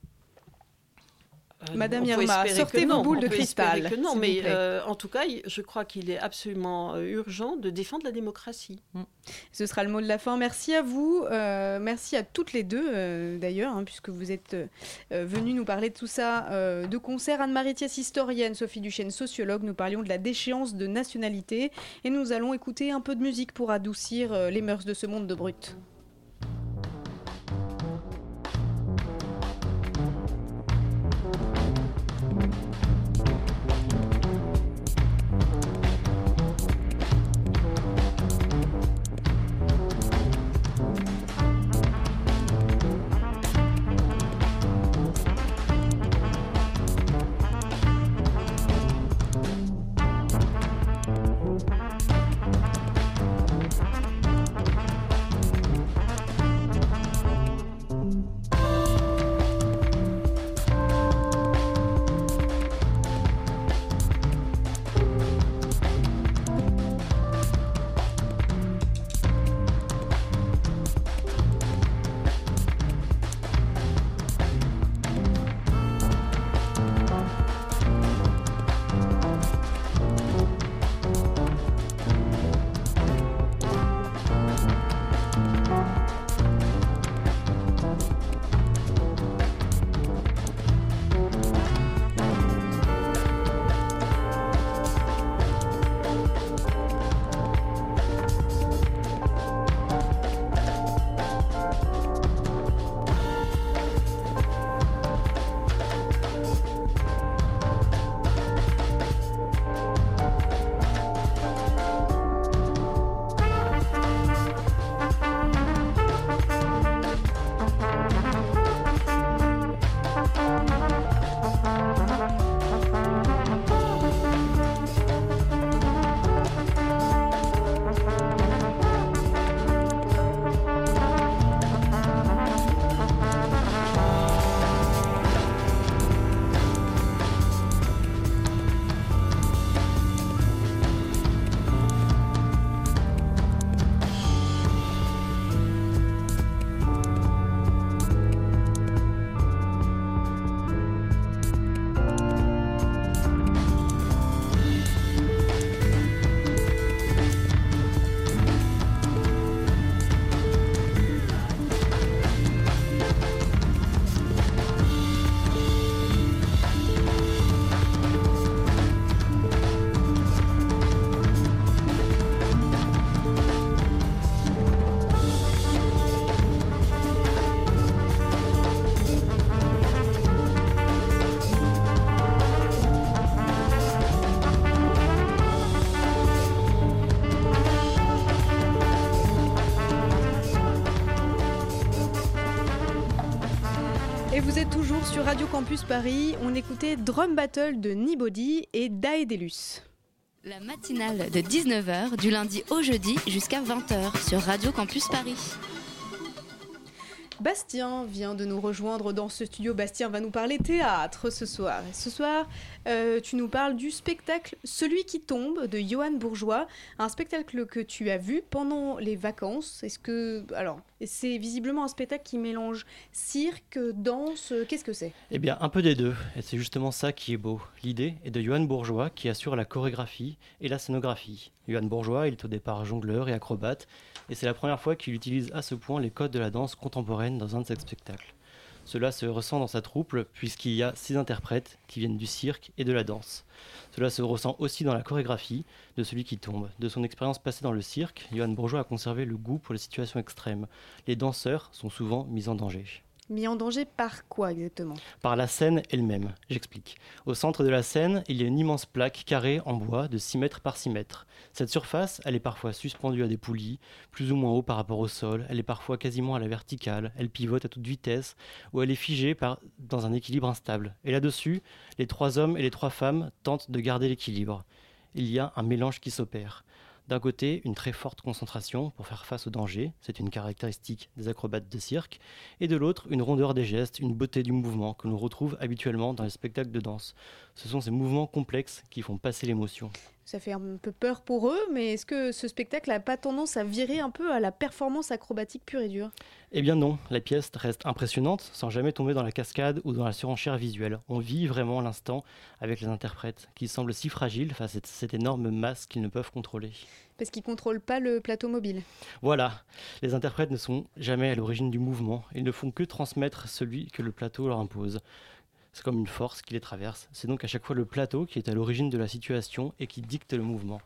B: Madame Irma, sortez vos boules de cristal.
F: Que non, mais euh, en tout cas, je crois qu'il est absolument euh, urgent de défendre la démocratie. Mm.
B: Ce sera le mot de la fin. Merci à vous, euh, merci à toutes les deux d'ailleurs, hein, puisque vous êtes venues nous parler de tout ça de concert. Anne-Marie Thiès, historienne, Sophie Duchesne, sociologue. Nous parlions de la déchéance de nationalité et nous allons écouter un peu de musique pour adoucir les mœurs de ce monde de brut. Radio Campus Paris, on écoutait Drum Battle de Nibody et Daedelus.
A: La matinale de 19h du lundi au jeudi jusqu'à 20h sur Radio Campus Paris.
B: Bastien vient de nous rejoindre dans ce studio. Bastien va nous parler théâtre ce soir. ce soir, euh, tu nous parles du spectacle Celui qui tombe de Johan Bourgeois, un spectacle que tu as vu pendant les vacances. Est-ce que alors c'est visiblement un spectacle qui mélange cirque, danse. Qu'est-ce que c'est?
J: Eh bien, un peu des deux. Et c'est justement ça qui est beau. L'idée est de Johan Bourgeois qui assure la chorégraphie et la scénographie. Johan Bourgeois, il est au départ jongleur et acrobate et c'est la première fois qu'il utilise à ce point les codes de la danse contemporaine dans un de ses spectacles. Cela se ressent dans sa troupe puisqu'il y a six interprètes qui viennent du cirque et de la danse. Cela se ressent aussi dans la chorégraphie de celui qui tombe. De son expérience passée dans le cirque, Johan Bourgeois a conservé le goût pour les situations extrêmes. Les danseurs sont souvent mis en danger.
B: Mis en danger par quoi exactement?
J: Par la scène elle-même, j'explique. Au centre de la scène, il y a une immense plaque carrée en bois de 6 mètres par 6 mètres. Cette surface, elle est parfois suspendue à des poulies, plus ou moins haut par rapport au sol, elle est parfois quasiment à la verticale, elle pivote à toute vitesse, ou elle est figée dans un équilibre instable. Et là-dessus, les trois hommes et les trois femmes tentent de garder l'équilibre. Il y a un mélange qui s'opère. D'un côté, une très forte concentration pour faire face au danger, c'est une caractéristique des acrobates de cirque, et de l'autre, une rondeur des gestes, une beauté du mouvement que l'on retrouve habituellement dans les spectacles de danse. Ce sont ces mouvements complexes qui font passer l'émotion.
B: Ça fait un peu peur pour eux, mais est-ce que ce spectacle n'a pas tendance à virer un peu à la performance acrobatique pure et dure?
J: Eh bien non, la pièce reste impressionnante sans jamais tomber dans la cascade ou dans la surenchère visuelle. On vit vraiment l'instant avec les interprètes qui semblent si fragiles face à cette énorme masse qu'ils ne peuvent contrôler.
B: Parce qu'ils ne contrôlent pas le plateau mobile.
J: Voilà, les interprètes ne sont jamais à l'origine du mouvement, ils ne font que transmettre celui que le plateau leur impose. C'est comme une force qui les traverse. C'est donc à chaque fois le plateau qui est à l'origine de la situation et qui dicte le mouvement.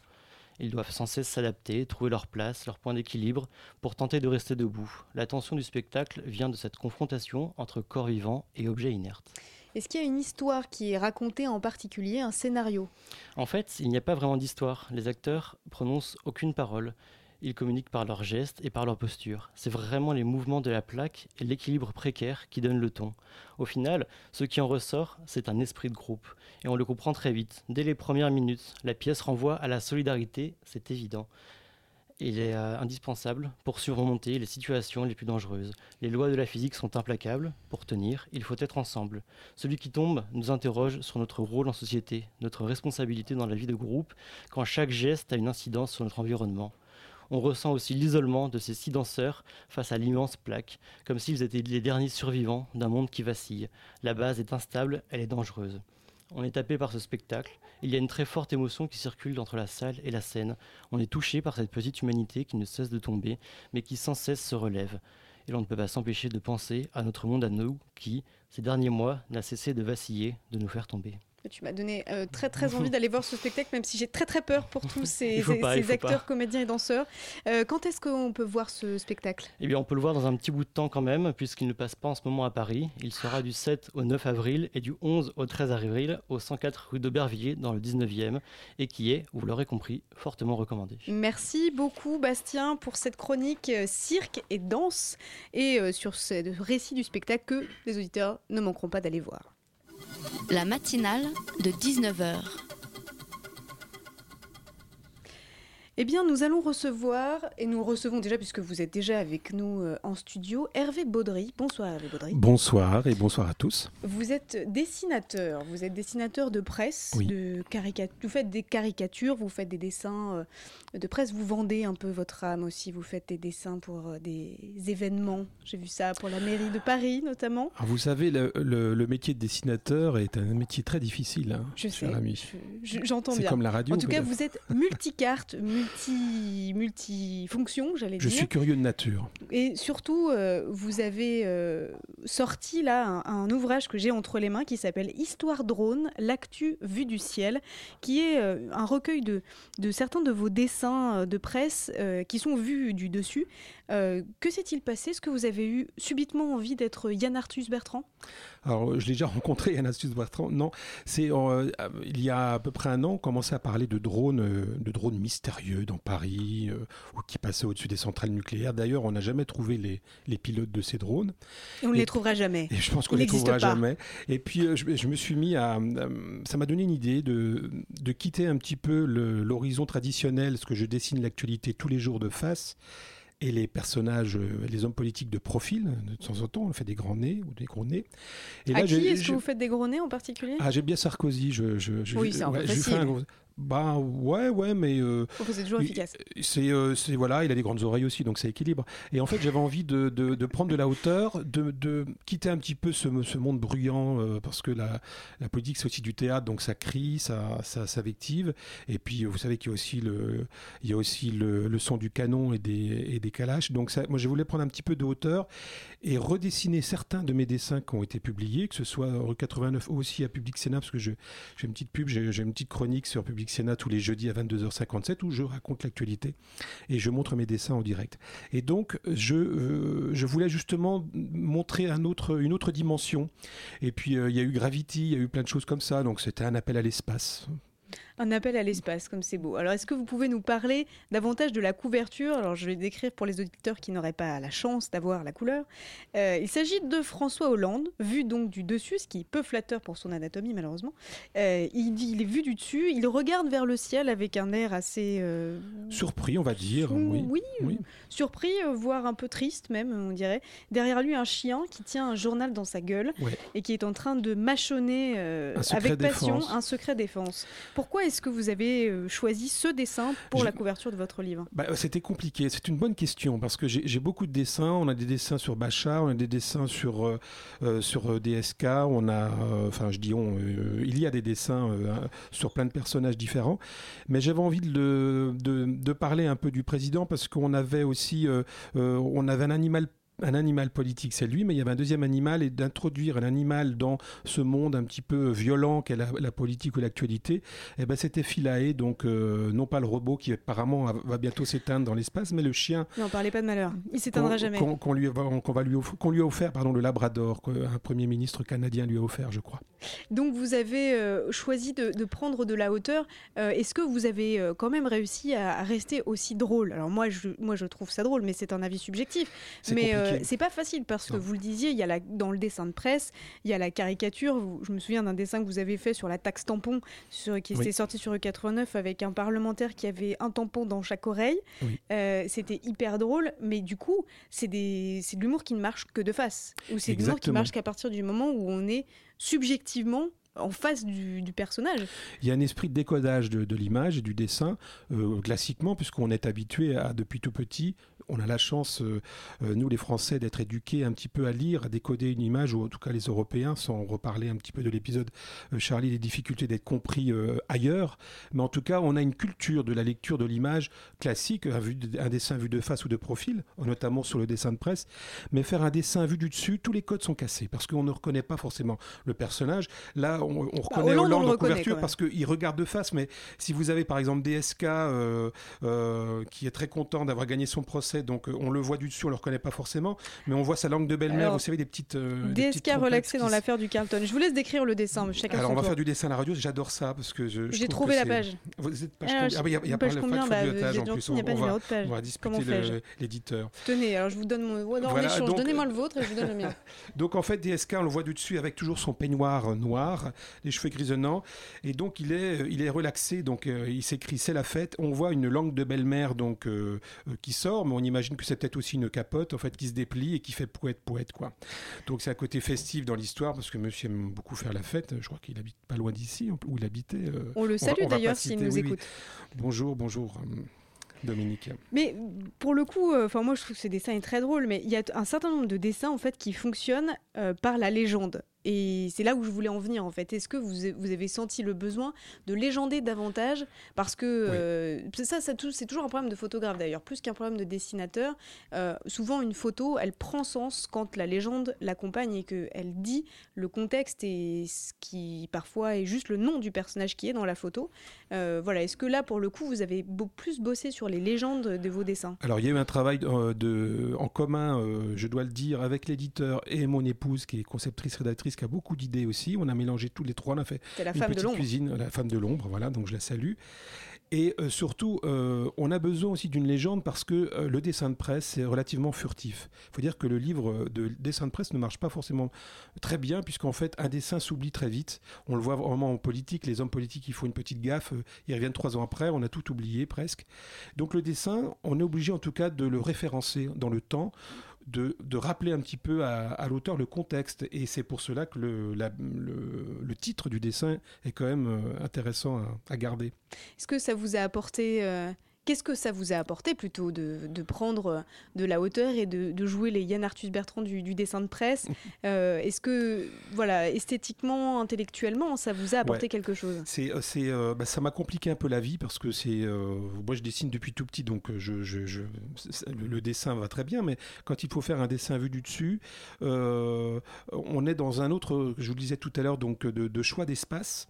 J: Ils doivent sans cesse s'adapter, trouver leur place, leur point d'équilibre pour tenter de rester debout. La tension du spectacle vient de cette confrontation entre corps vivant et objet inerte.
B: Est-ce qu'il y a une histoire qui est racontée en particulier, un scénario?
J: En fait, il n'y a pas vraiment d'histoire. Les acteurs prononcent aucune parole. Ils communiquent par leurs gestes et par leur posture. C'est vraiment les mouvements de la plaque et l'équilibre précaire qui donnent le ton. Au final, ce qui en ressort, c'est un esprit de groupe. Et on le comprend très vite. Dès les premières minutes, la pièce renvoie à la solidarité, c'est évident. Il est euh, indispensable pour surmonter les situations les plus dangereuses. Les lois de la physique sont implacables. Pour tenir, il faut être ensemble. Celui qui tombe nous interroge sur notre rôle en société, notre responsabilité dans la vie de groupe, quand chaque geste a une incidence sur notre environnement on ressent aussi l'isolement de ces six danseurs face à l'immense plaque, comme s'ils étaient les derniers survivants d'un monde qui vacille. La base est instable, elle est dangereuse. On est tapé par ce spectacle, il y a une très forte émotion qui circule entre la salle et la scène. On est touché par cette petite humanité qui ne cesse de tomber, mais qui sans cesse se relève. Et l'on ne peut pas s'empêcher de penser à notre monde à nous qui, ces derniers mois, n'a cessé de vaciller, de nous faire tomber.
B: Tu m'as donné euh, très très envie d'aller voir ce spectacle, même si j'ai très très peur pour tous ces, acteurs, comédiens et danseurs. Euh, quand est-ce qu'on peut voir ce spectacle?
J: Eh bien, on peut le voir dans un petit bout de temps quand même, puisqu'il ne passe pas en ce moment à Paris. Il sera du 7 au 9 avril et du 11 au 13 avril au 104 rue d'Aubervilliers dans le 19e, et qui est, vous l'aurez compris, fortement recommandé.
B: Merci beaucoup Bastien pour cette chronique euh, cirque et danse et sur ce récit du spectacle que les auditeurs ne manqueront pas d'aller voir
A: la matinale de 19h.
B: Eh bien, nous allons recevoir, et nous recevons déjà, puisque vous êtes déjà avec nous euh, en studio, Hervé Baudry. Bonsoir Hervé Baudry.
K: Bonsoir et bonsoir à tous.
B: Vous êtes dessinateur, vous êtes dessinateur de presse, de vous faites des caricatures, vous faites des dessins euh, de presse, vous vendez un peu votre âme aussi, vous faites des dessins pour euh, des événements. J'ai vu ça pour la mairie de Paris notamment.
K: vous savez, le, métier de dessinateur est un métier très difficile, hein,
B: je sais, J'entends bien.
K: C'est comme la radio.
B: En tout cas, vous êtes multicarte, multi multi, multifonction, j'allais dire.
K: Je suis curieux de nature.
B: Et surtout, euh, vous avez euh, sorti là un, ouvrage que j'ai entre les mains qui s'appelle Histoire drone, l'actu vue du ciel, qui est euh, un recueil de, de certains de vos dessins de presse qui sont vus du dessus. Que s'est-il passé? Est-ce que vous avez eu subitement envie d'être Yann Arthus Bertrand?
K: Alors, je l'ai déjà rencontré, Yann Astuce Bertrand. Non, c'est euh, il y a à peu près un an, on commençait à parler de drones, euh, de drones mystérieux dans Paris, euh, ou qui passaient au-dessus des centrales nucléaires. D'ailleurs, on n'a jamais trouvé les, les, pilotes de ces drones.
B: Et on ne les trouvera jamais.
K: Et je pense qu'on ne les trouvera jamais. Et puis, je, je, me suis mis à. ça m'a donné une idée de, de quitter un petit peu l'horizon traditionnel, ce que je dessine l'actualité tous les jours de face et les personnages, euh, les hommes politiques de profil, de temps en temps, on fait des grands nez ou des gros nez.
B: Et à là, qui est-ce que vous faites des gros nez en particulier?
K: Ah, j'aime bien Sarkozy. Je, je, je
B: oui, c'est un peu facile.
K: Bah ouais, ouais, mais. Euh,
B: c'est toujours efficace.
K: Euh, c'est, voilà, il a des grandes oreilles aussi, donc ça équilibre. Et en fait, j'avais envie de, de, prendre de la hauteur, de, de quitter un petit peu ce, ce monde bruyant, euh, parce que la, la politique, c'est aussi du théâtre, donc ça crie, ça, ça, ça vective. Et puis, vous savez qu'il y a aussi le, il y a aussi le, le son du canon et des, et des calaches. Donc, ça, moi, je voulais prendre un petit peu de hauteur et redessiner certains de mes dessins qui ont été publiés, que ce soit rue 89 aussi à Public Sénat, parce que j'ai une petite pub, j'ai une petite chronique sur Public Tous les jeudis à 22h57 où je raconte l'actualité et je montre mes dessins en direct. Et donc, je, euh, je voulais justement montrer autre, une autre dimension. Et puis, euh, il y a eu Gravity, il y a eu plein de choses comme ça, donc c'était un appel à l'espace.
B: Un appel à l'espace, comme c'est beau. Alors, est-ce que vous pouvez nous parler davantage de la couverture? Alors, je vais décrire pour les auditeurs qui n'auraient pas la chance d'avoir la couleur. Euh, il s'agit de François Hollande, vu donc du dessus, ce qui est peu flatteur pour son anatomie, malheureusement. Euh, il, il, est vu du dessus, il regarde vers le ciel avec un air assez. Euh,
K: surpris, on va dire. Oui,
B: oui, surpris, voire un peu triste, même, on dirait. Derrière lui, un chien qui tient un journal dans sa gueule et qui est en train de mâchonner avec passion un secret défense. Pourquoi est-ce que vous avez choisi ce dessin pour la couverture de votre livre?
K: Bah, C'était compliqué. C'est une bonne question parce que j'ai beaucoup de dessins. On a des dessins sur Bachar, on a des dessins sur, sur DSK, on a, enfin je dis on, il y a des dessins sur plein de personnages différents. Mais j'avais envie de, de, de, parler un peu du président parce qu'on avait aussi, on avait un animal un animal politique, c'est lui, mais il y avait un deuxième animal et d'introduire un animal dans ce monde un petit peu violent qu'est la, politique ou l'actualité, eh ben c'était Philae, donc euh, non pas le robot qui apparemment va bientôt s'éteindre dans l'espace, mais le chien.
B: Non, parlez pas de malheur, il s'éteindra jamais.
K: Qu'on lui, va lui, qu'on lui a offert, pardon, le Labrador, qu'un premier ministre canadien lui a offert, je crois.
B: Donc vous avez euh, choisi de, prendre de la hauteur. Euh, est-ce que vous avez quand même réussi à, rester aussi drôle? Alors moi je, moi je trouve ça drôle, mais c'est un avis subjectif. Mais c'est pas facile parce que vous le disiez, il y a la, dans le dessin de presse, il y a la caricature. je me souviens d'un dessin que vous avez fait sur la taxe tampon, sur, qui était sorti sur E89 avec un parlementaire qui avait un tampon dans chaque oreille. Euh, c'était hyper drôle, mais du coup, c'est de l'humour qui ne marche que de face. Ou c'est de l'humour qui marche qu'à partir du moment où on est subjectivement en face du, personnage.
K: Il y a un esprit de décodage de, l'image et du dessin, euh, classiquement, puisqu'on est habitué à, depuis tout petit, on a la chance, euh, euh, nous les Français, d'être éduqués un petit peu à lire, à décoder une image, ou en tout cas les Européens, sans reparler un petit peu de l'épisode Charlie, les difficultés d'être compris ailleurs. Mais en tout cas, on a une culture de la lecture de l'image classique, un, un, dessin vu de face ou de profil, notamment sur le dessin de presse. Mais faire un dessin vu du dessus, tous les codes sont cassés, parce qu'on ne reconnaît pas forcément le personnage. Là, on, bah, reconnaît Hollande, en couverture parce qu'il regarde de face. Mais si vous avez par exemple DSK euh, euh, qui est très content d'avoir gagné son procès, donc euh, on le voit du dessus, on le reconnaît pas forcément, mais on voit sa langue de belle-mère. Vous savez des petites.
B: DSK relaxé dans l'affaire du Carlton. Je vous laisse décrire le dessin. Chacun
K: Alors on va
B: faire
K: du dessin à la radio. J'adore ça parce que
B: j'ai trouvé la page.
K: Vous êtes page Ah, il y a, pas
B: combien
K: bah,
B: en plus. On, va,
K: on va discuter l'éditeur.
B: Tenez, alors je vous donne mon. Donnez-moi le vôtre et je vous donne le mien.
K: Donc en fait, DSK, on le voit du dessus avec toujours son peignoir noir, les cheveux grisonnants et donc il est, il est relaxé, donc euh, il s'écrit c'est la fête. On voit une langue de belle-mère donc euh, euh, qui sort, mais on imagine que c'est peut-être aussi une capote en fait qui se déplie et qui fait poète poète quoi. Donc c'est un côté festif dans l'histoire parce que Monsieur aime beaucoup faire la fête. Je crois qu'il habite pas loin d'ici où il habitait.
B: on le salue d'ailleurs s'il nous écoute.
K: Bonjour, bonjour. Dominique.
B: Mais pour le coup, enfin moi je trouve que ce dessin est très drôle, mais il y a un certain nombre de dessins en fait qui fonctionnent par la légende. Et c'est là où je voulais en venir en fait. Est-ce que vous, vous, avez senti le besoin de légender davantage Parce que euh, ça, ça c'est toujours un problème de photographe d'ailleurs, plus qu'un problème de dessinateur. Euh, souvent, une photo, elle prend sens quand la légende l'accompagne et qu'elle dit le contexte et ce qui parfois est juste le nom du personnage qui est dans la photo. Euh, voilà. Est-ce que là, pour le coup, vous avez plus bossé sur les légendes de vos dessins?
K: Alors, il y a eu un travail de, en commun, je dois le dire, avec l'éditeur et mon épouse qui est conceptrice rédactrice qui a beaucoup d'idées aussi. On a mélangé tous les trois. On a fait
B: la
K: une petite cuisine, la femme de l'ombre, voilà. Donc je la salue. Et euh, surtout, euh, on a besoin aussi d'une légende parce que euh, le dessin de presse est relativement furtif. Il faut dire que le livre de dessin de presse ne marche pas forcément très bien puisqu'en fait, un dessin s'oublie très vite. On le voit vraiment en politique. Les hommes politiques, ils font une petite gaffe. ils reviennent trois ans après. On a tout oublié presque. Donc le dessin, on est obligé en tout cas de le référencer dans le temps de, rappeler un petit peu à, l'auteur le contexte. Et c'est pour cela que le, le, titre du dessin est quand même euh, intéressant à, garder.
B: Est-ce que ça vous a apporté euh, Qu'est-ce que ça vous a apporté plutôt de, prendre euh, de la hauteur et de, jouer les Yann Arthus Bertrand du, dessin de presse euh, Est-ce que, voilà, esthétiquement, intellectuellement, ça vous a apporté quelque chose?
K: C'est, euh, bah, ça m'a compliqué un peu la vie parce que c'est, moi je dessine depuis tout petit, donc je, je, le dessin va très bien, mais quand il faut faire un dessin vu du dessus, on est dans un autre, je vous le disais tout à l'heure, donc de, de choix d'espace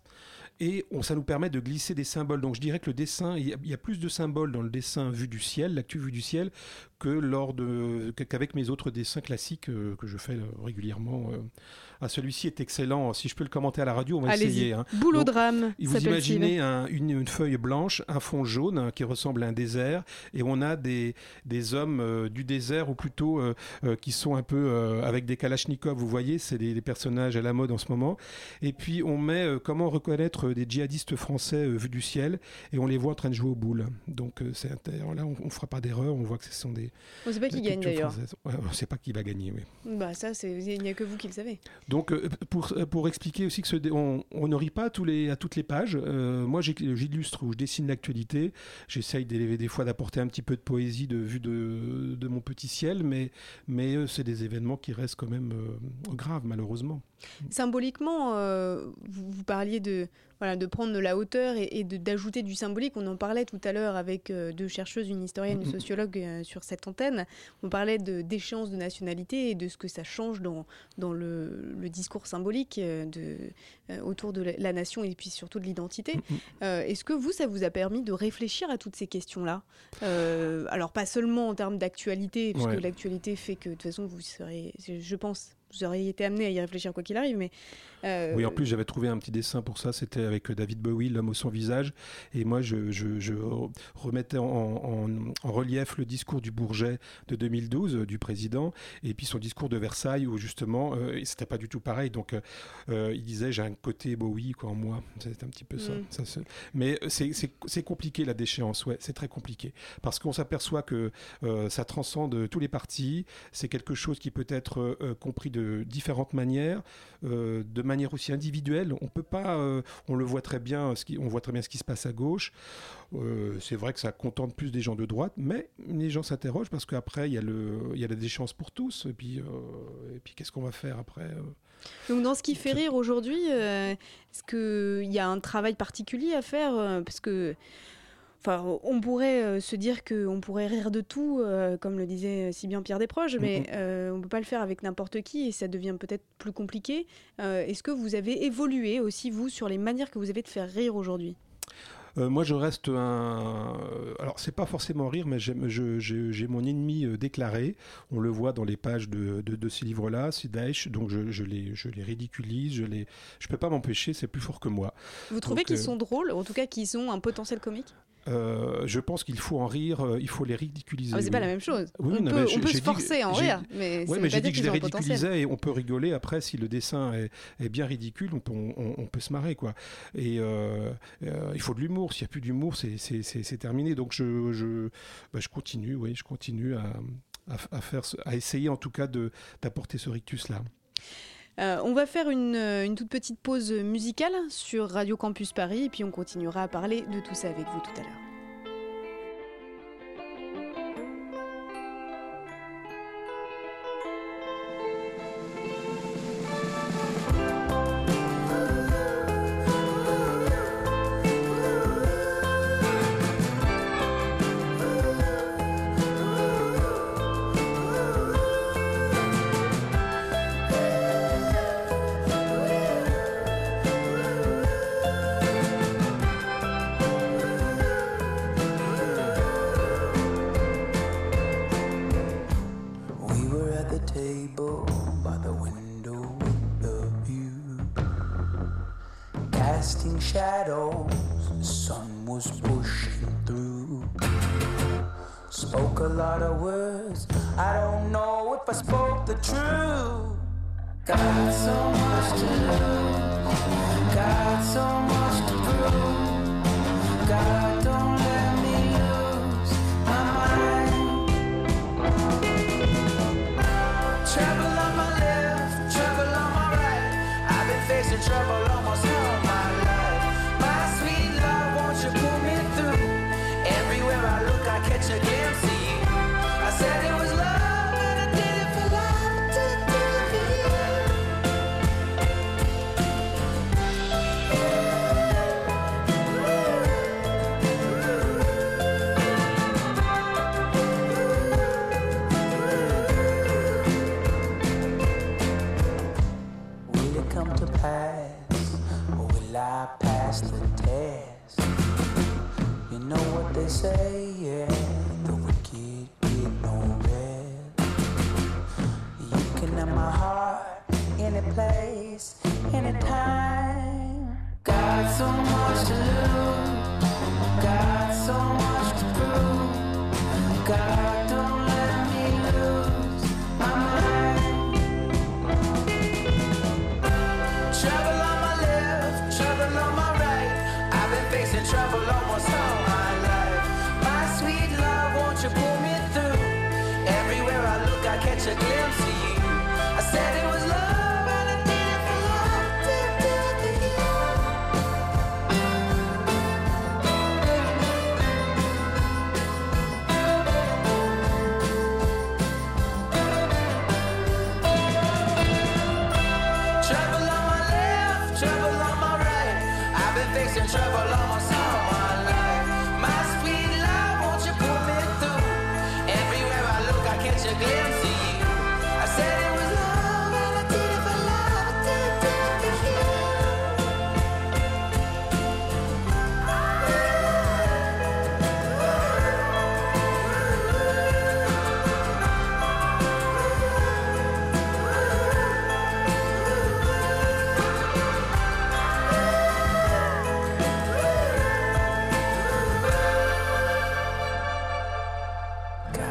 K: et ça nous permet de glisser des symboles. Donc je dirais que le dessin, il y, a, plus de symboles dans le dessin vu du ciel, l'actu vue du ciel, que lors de qu'avec mes autres dessins classiques euh, que je fais euh, régulièrement. Euh. Ah, celui-ci est excellent. Si je peux le commenter à la radio, on va essayer.
B: Hein. Boulot drame.
K: Vous imaginez une, feuille blanche, un fond jaune hein, qui ressemble à un désert, et on a des, des hommes du désert, ou plutôt qui sont un peu avec des kalachnikovs. Vous voyez, c'est des, des, personnages à la mode en ce moment. Et puis on met comment reconnaître des djihadistes français vus du ciel et on les voit en train de jouer aux boules. Donc c'est là, on, ne fera pas d'erreur, on voit que ce sont des.
B: On ne sait pas qui gagne d'ailleurs.
K: on ne sait pas qui va gagner, oui.
B: Bah ça, il n'y a que vous qui le savez.
K: Donc pour, pour expliquer aussi que ce, on, on ne rit pas à, tous les, à toutes les pages. moi, j'illustre ou je dessine l'actualité. J'essaye des, des fois d'apporter un petit peu de poésie de vue de, de mon petit ciel, mais, mais c'est des événements qui restent quand même graves, malheureusement.
B: Symboliquement, euh, vous, parliez de, voilà, de prendre de la hauteur et, d'ajouter du symbolique. On en parlait tout à l'heure avec euh, deux chercheuses, une historienne, une sociologue euh, sur cette antenne. On parlait d'échéance de, nationalité et de ce que ça change dans, dans le, discours symbolique de, autour de la nation et puis surtout de l'identité. Est-ce que vous, ça vous a permis de réfléchir à toutes ces questions-là? Alors pas seulement en termes d'actualité, puisque l'actualité fait que de toute façon, vous serez, je pense, vous auriez été amené à y réfléchir quoi qu'il arrive, mais
K: euh, oui, en plus, j'avais trouvé un petit dessin pour ça. C'était avec David Bowie, L'homme au son visage. Et moi, je, je, remettais en, relief le discours du Bourget de 2012, euh, du président, et puis son discours de Versailles, où justement, euh, c'était pas du tout pareil. Donc, il disait J'ai un côté Bowie quoi, en moi. C'est un petit peu ça. Mm. Mais c'est compliqué la déchéance, ouais, c'est très compliqué. Parce qu'on s'aperçoit que ça transcende tous les partis. C'est quelque chose qui peut être compris de différentes manières, de manière aussi individuelle. On peut pas, euh, on le voit très bien, ce qui, on voit très bien ce qui se passe à gauche. Euh, c'est vrai que ça contente plus des gens de droite, mais les gens s'interrogent parce qu'après il y a le, il y a la déchéance pour tous. Et puis, euh, et puis qu'est-ce qu'on va faire après
B: donc dans ce qui fait rire aujourd'hui, est-ce qu'il y a un travail particulier à faire Parce que Enfin, on pourrait euh, se dire qu'on pourrait rire de tout, euh, comme le disait si bien Pierre Desproges, mais euh, on ne peut pas le faire avec n'importe qui et ça devient peut-être plus compliqué. Est-ce que vous avez évolué aussi, vous, sur les manières que vous avez de faire rire aujourd'hui?
K: Moi, je reste un. Alors, c'est pas forcément rire, mais j'ai mon ennemi déclaré. On le voit dans les pages de, de, ces livres-là, c'est Daesh. Donc, je, je, les, je les ridiculise. Je ne je peux pas m'empêcher. C'est plus fort que moi.
B: Vous trouvez qu'ils sont drôles, en tout cas qu'ils ont un potentiel comique?
K: Euh, je pense qu'il faut en rire, euh, il faut les ridiculiser.
B: Ah, c'est pas la même chose. on, peut, se forcer à en rire, mais
K: ouais, mais j'ai dit que je les ridiculisais et on peut rigoler après si le dessin est, bien ridicule, on peut, on, peut, se marrer quoi. Et euh, il faut de l'humour. S'il n'y a plus d'humour, c'est terminé. Donc je, je, bah, je continue, oui, je continue à, à, faire, à essayer en tout cas d'apporter ce rictus là.
B: Euh, on va faire euh, une, toute petite pause musicale sur Radio Campus Paris et puis on continuera à parler de tout ça avec vous tout à l'heure.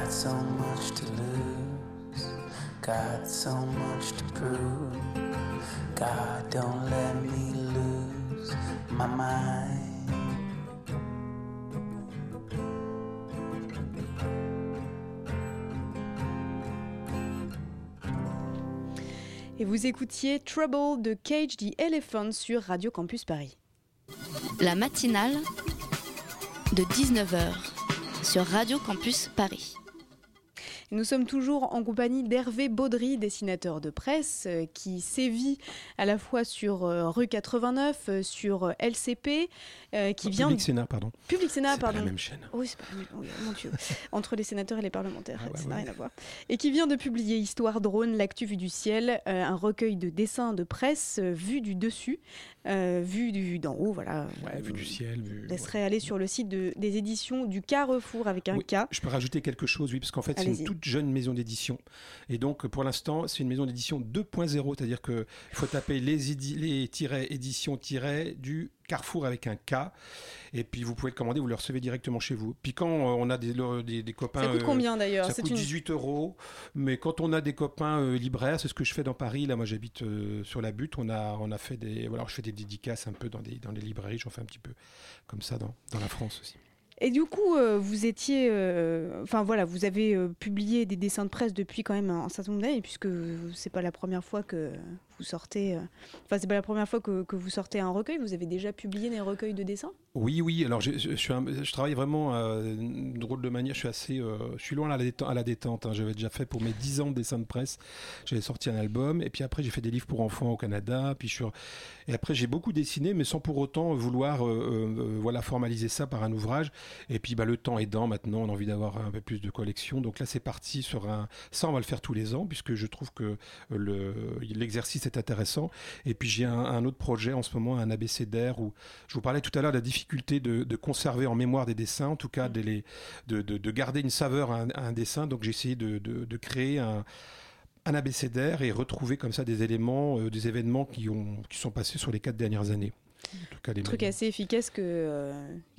L: Got so much to lose, got so much to prove. God, don't let me lose my mind.
B: Et vous écoutiez Trouble de Cage the Elephant sur Radio Campus Paris.
A: La matinale de 19h sur Radio Campus Paris.
B: Nous sommes toujours en compagnie d'Hervé Baudry, dessinateur de presse, euh, qui sévit à la fois sur euh, rue 89, euh, sur LCP, euh, qui vient...
K: Public Sénat, pardon.
B: Public Sénat,
K: pas
B: pardon.
K: la même chaîne.
B: Oui, c'est pas la même. oui, mon Dieu. Entre les sénateurs et les parlementaires,
K: Ah ouais,
B: ça n'a
K: ouais.
B: rien à voir. Et qui vient de publier Histoire drone, l'actu vue du ciel, euh, un recueil de dessins de presse euh, vu du dessus, euh, vu du d'en haut, voilà.
K: Ouais, vu du ciel.
B: Je laisserai aller sur le site de- des éditions du Carrefour avec un
K: Oui,
B: K.
K: Je peux rajouter quelque chose, oui, parce qu'en fait, c'est une toute jeune maison d'édition. Et donc, pour l'instant, c'est une maison d'édition 2.0, c'est-à-dire qu'il faut taper les, les éditions, du Carrefour avec un K. Et puis, vous pouvez le commander, vous le recevez directement chez vous. Puis, quand euh, on a des, le- des, des copains.
B: Ça coûte
K: euh,
B: combien, d'ailleurs
K: Ça coûte
B: une-
K: 18 euros. Mais quand on a des copains euh, libraires, c'est ce que je fais dans Paris. Là, moi, j'habite euh, sur la butte. On a, on a fait des. Voilà, je fais des dédicaces un peu dans, des, dans les librairies. J'en fais un petit peu comme ça dans, dans la France aussi.
B: Et du coup, euh, vous étiez, euh, enfin voilà, vous avez euh, publié des dessins de presse depuis quand même un certain nombre d'années, puisque c'est pas la première fois que vous sortez, euh, enfin c'est pas la première fois que, vous sortez un recueil. Vous avez déjà publié des recueils de dessins?
K: Oui, oui. Alors, je, suis un- je travaille vraiment euh, drôle de manière. Je suis assez, euh, je suis loin à la détente. Hein. J'avais déjà fait pour mes 10 ans de dessin de presse. J'avais sorti un album, et puis après j'ai fait des livres pour enfants au Canada. Puis je et après j'ai beaucoup dessiné, mais sans pour autant vouloir, voilà, formaliser ça par un ouvrage. Et puis, bah, le temps aidant, maintenant, on a envie d'avoir un peu plus de collection. Donc là, c'est parti sur un. Ça, on va le faire tous les ans, puisque je trouve que euh, le intéressant. Et puis j'ai un, un autre projet en ce moment, un abécédaire où je vous parlais tout à l'heure de la difficulté de, de conserver en mémoire des dessins, en tout cas de, les, de, de- de garder une saveur à un, à un dessin. Donc j'ai essayé de, créer un, un abécédaire et retrouver comme ça des éléments, euh, des événements qui, ont, qui sont passés sur les quatre dernières années. En tout cas, les
B: Un truc assez efficace que euh,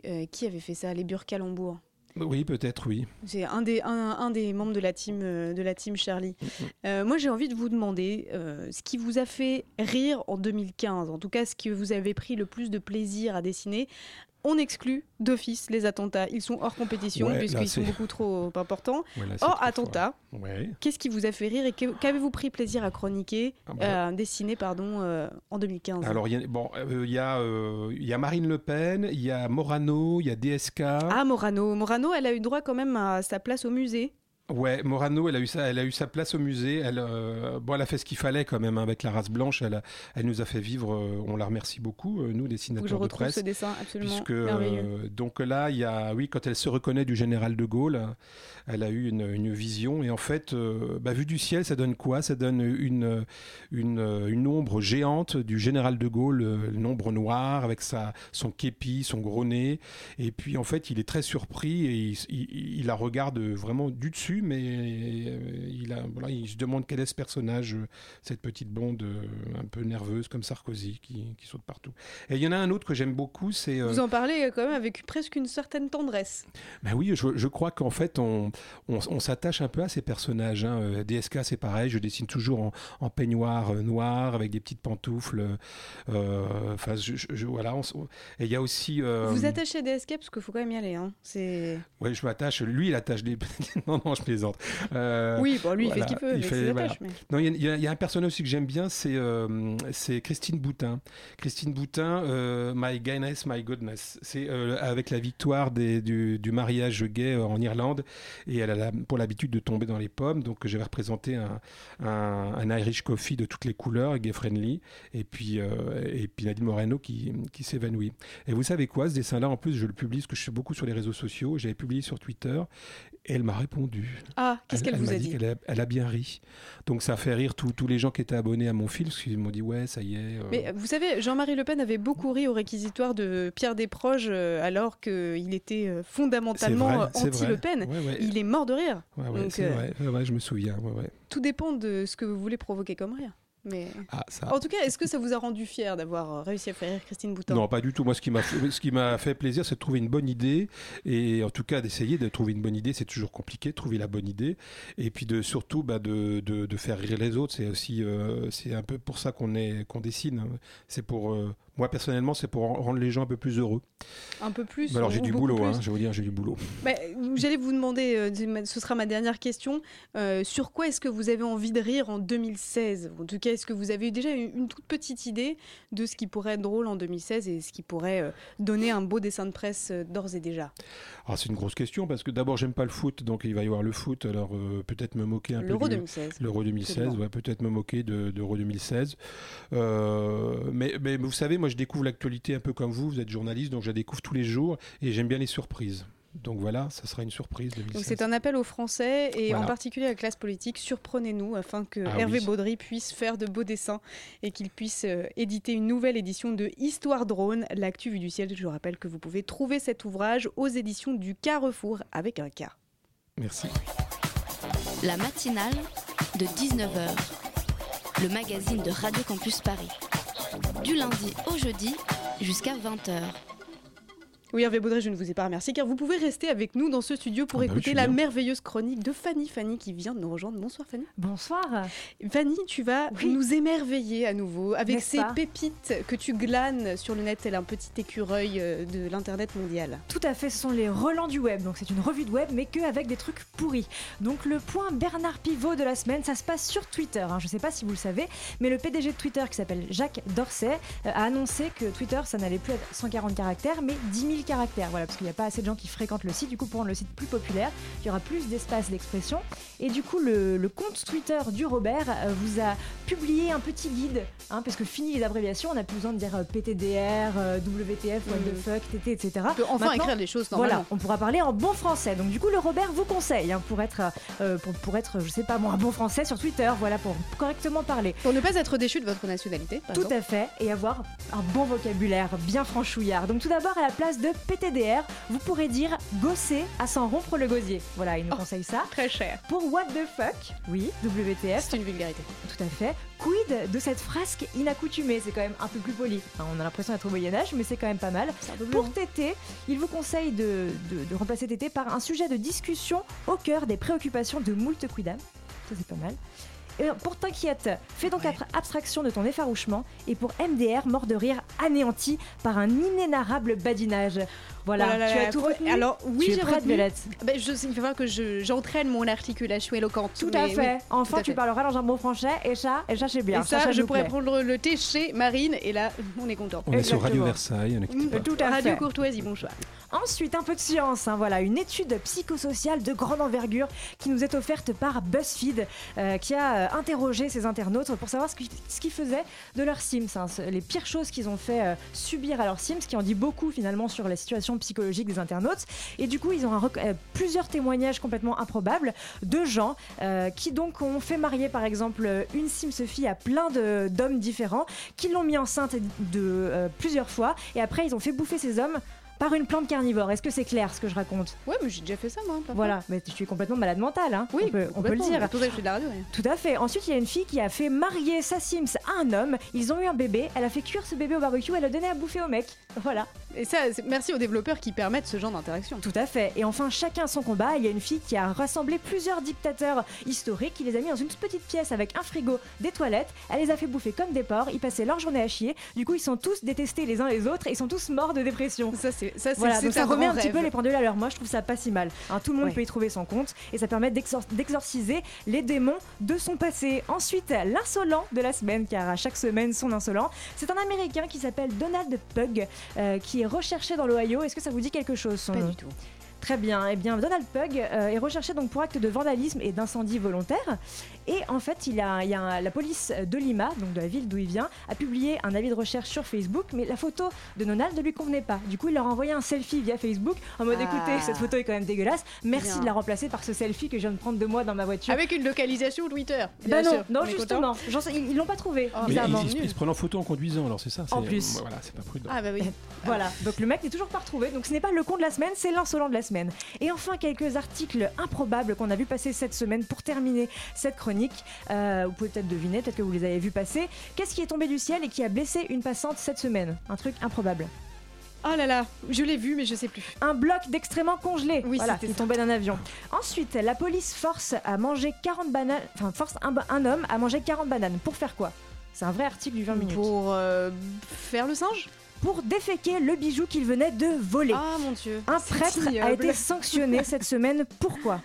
B: euh, qui avait fait ça, les Burcalembourg.
K: Oui, peut-être, oui.
B: C'est un des, un, un des membres de la team, euh, de la team Charlie. Euh, moi, j'ai envie de vous demander euh, ce qui vous a fait rire en 2015, en tout cas ce que vous avez pris le plus de plaisir à dessiner. On exclut d'office les attentats. Ils sont hors compétition
K: Ouais,
B: puisqu'ils sont beaucoup trop importants.
K: Ouais, là, c'est
B: hors
K: trop
B: attentat.
K: fort. Ouais.
B: Qu'est-ce qui vous a fait rire et qu'avez-vous pris plaisir à chroniquer,
K: Ah bah.
B: à dessiner pardon, euh, en 2015
K: Alors, il bon, euh, y, a, euh, il y a Marine Le Pen, il y a Morano, il y a DSK.
B: Ah, Morano. Morano, elle a eu droit quand même à sa place au musée.
K: Ouais, Morano, elle a eu ça, elle a eu sa place au musée. Elle, euh, bon, elle a fait ce qu'il fallait quand même hein, avec la race blanche. Elle, a- elle nous a fait vivre. euh, on la remercie beaucoup, euh, nous,
B: que je
K: dessinateurs de presse.
B: ce dessin absolument
K: Puisque donc là, il y a, oui, quand elle se reconnaît du général de Gaulle, elle a eu une, une vision et en fait, bah, vu du ciel, ça donne quoi? Ça donne une, une, une ombre géante du général de Gaulle, une ombre noire avec sa, son képi, son gros nez. Et puis en fait, il est très surpris et il, il- il la regarde vraiment du dessus plus, mais euh, il, a, voilà, il se demande quel est ce personnage, euh, cette petite blonde euh, un peu nerveuse comme Sarkozy qui, qui saute partout. Et il y en a un autre que j'aime beaucoup, c'est...
B: Vous en parlez quand même avec presque une certaine tendresse.
K: ben oui, je, je crois qu'en fait, on, on, on s'attache un peu à ces personnages. hein. DSK, c'est pareil, je dessine toujours en, en peignoir noir, avec des petites pantoufles. euh, Enfin, je, je- je- voilà. on et il y a aussi... euh,
B: Vous attachez à DSK parce qu'il faut quand même y aller. Hein. C'est...
K: Ouais, je m'attache. Lui, il attache des. non, non, je plaisante. Euh,
B: Oui, bon, lui, il fait ce qu'il peut avec ses
K: voilà.
B: attaches, mais-
K: Non, il y a- il y, a- il y a un personnage aussi que j'aime bien, c'est euh, c'est Christine Boutin. Christine Boutin, euh, My Gayness, My Goodness. C'est avec la victoire des- du, du mariage gay en Irlande, et elle a la- pour l'habitude de tomber dans les pommes. Donc, j'avais représenté un, un, un Irish coffee de toutes les couleurs, gay friendly, et puis et puis Nadine Moreno qui, qui s'évanouit. Et vous savez quoi, ce dessin-là, en plus, je le publie parce que je fais beaucoup sur les réseaux sociaux. J'avais publié sur Twitter et elle m'a répondu.
B: Ah, qu'est-ce
K: Elle-
B: qu'elle
K: elle
B: vous a dit
K: a, elle a bien ri. Donc ça a fait rire tous les gens qui étaient abonnés à mon fil, parce qu'ils m'ont dit ouais, ça y est. euh,
B: Mais vous savez, Jean-Marie Le Pen avait beaucoup ri au réquisitoire de Pierre Desproges euh, alors qu'il était euh, fondamentalement anti-Le Pen.
K: Ouais, ouais.
B: Il est mort de rire.
K: ouais, ouais,
B: Donc, euh,
K: vrai. Je me souviens.
B: tout dépend de ce que vous voulez provoquer comme rire. Mais...
K: Ah, ça.
B: En tout cas, est-ce que ça vous a rendu fier d'avoir euh, réussi à faire rire Christine Boutin?
K: Non, pas du tout. Moi, ce qui m'a fait, ce qui m'a fait plaisir, c'est de trouver une bonne idée. Et en tout cas, d'essayer de trouver une bonne idée, c'est toujours compliqué, de trouver la bonne idée. Et puis de surtout bah, de, de, de faire rire les autres. C'est aussi, euh, c'est un peu pour ça qu'on est, qu'on dessine. C'est pour, euh, moi personnellement, c'est pour rendre les gens un peu plus heureux.
B: Un peu plus
K: Mais alors j'ai du boulot, hein, je vais vous dire, j'ai du boulot.
B: Bah, J'allais vous demander, euh, ce sera ma dernière question, euh, sur quoi est-ce que vous avez envie de rire en 2016 En tout cas, est-ce que vous avez déjà une, une toute petite idée de ce qui pourrait être drôle en 2016 et ce qui pourrait euh, donner un beau dessin de presse d'ores et déjà?
K: Ah, c'est une grosse question parce que d'abord j'aime pas le foot, donc il va y avoir le foot. Alors peut-être me moquer un peu.
B: L'Euro
K: du-
B: 2016.
K: L'Euro 2016,
B: Absolument.
K: ouais, peut-être me moquer de, d'Euro 2016. Euh, mais, mais vous savez, moi je découvre l'actualité un peu comme vous. Vous êtes journaliste, donc je la découvre tous les jours et j'aime bien les surprises. Donc voilà, ça sera une surprise 2016.
B: Donc c'est un appel aux Français et
K: Voilà.
B: en particulier à la classe politique, surprenez-nous afin que
K: Ah
B: Hervé
K: oui.
B: Baudry puisse faire de beaux dessins et qu'il puisse euh, éditer une nouvelle édition de Histoire drone, l'actu vue du ciel. Je vous rappelle que vous pouvez trouver cet ouvrage aux éditions du Carrefour avec un K.
K: Merci.
A: La matinale de 19h, le magazine de Radio Campus Paris. Du lundi au jeudi jusqu'à 20h.
B: Oui, Hervé Baudry, je ne vous ai pas remercié car vous pouvez rester avec nous dans ce studio pour
M: Ah bah
B: écouter la
M: bien.
B: merveilleuse chronique de Fanny. Fanny qui vient de nous rejoindre. Bonsoir Fanny.
M: Bonsoir.
B: Fanny, tu vas nous émerveiller à nouveau avec ces pépites que tu glanes sur le net tel un petit écureuil euh, de l'internet mondial.
M: Tout à fait, ce sont les relents du web. Donc c'est une revue de web, mais que avec des trucs pourris. Donc le point Bernard Pivot de la semaine, ça se passe sur Twitter. hein. Je ne sais pas si vous le savez, mais le PDG de Twitter, qui s'appelle Jacques Dorsey, euh, a annoncé que Twitter, ça n'allait plus être 140 caractères, mais 10 000 caractères. Voilà, parce qu'il n'y a pas assez de gens qui fréquentent le site. Du coup, pour rendre le site plus populaire, il y aura plus d'espace d'expression. Et du coup, le, le compte Twitter du Robert euh, vous a publié un petit guide, hein, parce que fini les abréviations, on n'a plus besoin de dire euh, PTDR, euh, WTF, What the
B: Mhm.
M: fuck, TT, etc.
B: On peut enfin
M: Maintenant,
B: écrire les choses
M: Voilà,
B: normalement.
M: on pourra parler en bon français. Donc du coup, le Robert vous conseille hein, pour être, euh, pour, pour être, je sais pas moi, un bon français sur Twitter. Voilà, pour correctement parler.
B: Pour ne pas être déchu de votre nationalité. par
M: Tout
B: exemple.
M: à fait, et avoir un bon vocabulaire bien franchouillard. Donc tout d'abord, à la place de PTDR, vous pourrez dire gosser à s'en rompre le gosier. Voilà, il nous conseille ça.
B: Très cher.
M: Pour what the fuck, oui, WTF.
B: C'est une vulgarité.
M: Tout à fait. Quid de cette frasque inaccoutumée? C'est quand même un peu plus poli. Enfin, on a l'impression d'être au Moyen-Âge, mais c'est quand même pas mal. Pour Tété, il vous conseille de, de- de remplacer Tété par un sujet de discussion au cœur des préoccupations de moult quidam. Ça, c'est pas mal. Et pour T'inquiète, fais donc ab- abstraction de ton effarouchement. Et pour MDR, mort de rire anéanti par un inénarrable badinage. Voilà,
B: Oh là là
M: tu
B: là,
M: as tout
B: faut-
M: retenu
B: Alors oui, j'ai retenu.
M: Violette
B: Ben, je, il va falloir que je- j'entraîne mon articulation éloquente.
M: Tout à fait.
B: oui,
M: enfin,
B: à
M: tu
B: fait.
M: parleras dans un bon français et ça, et ça c'est bien.
B: Et ça,
M: ça
B: je pourrais
M: plaît.
B: prendre le thé chez Marine et là, on est content.
K: On est sur Radio. Versailles, on est
B: Mm,
M: Tout à
B: Radio
M: fait.
B: Courtoisie, bonsoir.
M: Ensuite, un peu de science. hein, voilà, une étude psychosociale de grande envergure qui nous est offerte par BuzzFeed, euh, qui a euh, interrogé ses internautes pour savoir ce qu'ils faisaient de leurs Sims. hein, les pires choses qu'ils ont fait euh, subir à leurs Sims, qui en dit beaucoup finalement sur la situation psychologique des internautes. Et du coup, ils ont plusieurs témoignages complètement improbables de gens qui donc ont fait marier par exemple une Sims fille à plein d'hommes différents, qui l'ont mis enceinte de plusieurs fois, et après ils ont fait bouffer ces hommes par une plante carnivore. Est-ce que c'est clair ce que je raconte?
B: Ouais, mais j'ai déjà fait ça moi. parfois.
M: Voilà, mais tu es complètement malade mentale, hein.
B: Oui,
M: on peut, on peut le dire.
B: Que je fais de la radio. ouais.
M: Tout à fait. Ensuite, il y a une fille qui a fait marier sa Sims à un homme. Ils ont eu un bébé. Elle a fait cuire ce bébé au barbecue. Elle a donné à bouffer au mec. Voilà.
B: Et ça, merci aux développeurs qui permettent ce genre d'interaction.
M: Tout à fait. Et enfin, chacun son combat. Il y a une fille qui a rassemblé plusieurs dictateurs historiques. Il les a mis dans une petite pièce avec un frigo, des toilettes. Elle les a fait bouffer comme des porcs. Ils passaient leur journée à chier. Du coup, ils sont tous détestés les uns les autres et ils sont tous morts de dépression.
B: Ça, c'est ça,
M: Voilà, donc ça remet un petit peu les pendules à l'heure. Moi, je trouve ça pas si mal. Hein, tout le monde
B: Ouais.
M: peut y trouver son compte et ça permet d'exor- d'exorciser les démons de son passé. Ensuite, l'insolent de la semaine, car à chaque semaine, son insolent. C'est un Américain qui s'appelle Donald Pug, euh, qui est recherché dans l'Ohio. Est-ce que ça vous dit quelque chose
B: Pas du tout.
M: Très bien. Eh bien, Donald Pug euh, est recherché donc pour acte de vandalisme et d'incendie volontaire. Et en fait, il a, il y a un- la police de Lima, donc de la ville d'où il vient, a publié un avis de recherche sur Facebook, mais la photo de Donald ne lui convenait pas. Du coup, il leur a envoyé un selfie via Facebook en mode
B: Ah.
M: écoutez, cette photo est quand même dégueulasse. Merci
B: Bien.
M: de la remplacer par ce selfie que je viens de prendre de moi dans ma voiture.
B: Avec une localisation Twitter.
M: Bah non,
B: sûr.
M: non justement. Sais- ils ils l'ont pas trouvé.
B: Oh,
K: Mais
M: bizarrement.
K: il, il se- prend en photo en conduisant, alors c'est ça.
M: En plus.
K: Voilà, c'est pas prudent.
B: Ah bah oui.
M: Voilà, donc le mec n'est toujours pas retrouvé, donc ce n'est pas le con de la semaine, c'est l'insolent de la semaine. Et enfin, quelques articles improbables qu'on a vu passer cette semaine pour terminer cette chronique. Euh, vous pouvez peut-être deviner, peut-être que vous les avez vus passer. Qu'est-ce qui est tombé du ciel et qui a blessé une passante cette semaine? Un truc improbable.
B: Oh là là, je l'ai vu, mais je sais plus.
M: Un bloc d'extrêmement congelé
B: Oui,
M: voilà, qui tombait d'un avion. Ensuite, la police force à manger 40 bananes, enfin force un, un homme à manger 40 bananes. Pour faire quoi? C'est un vrai article du 20 minutes.
B: Pour euh, faire le singe?
M: Pour déféquer le bijou qu'il venait de voler.
B: Ah mon dieu.
M: Un prêtre a été sanctionné cette semaine. Pourquoi?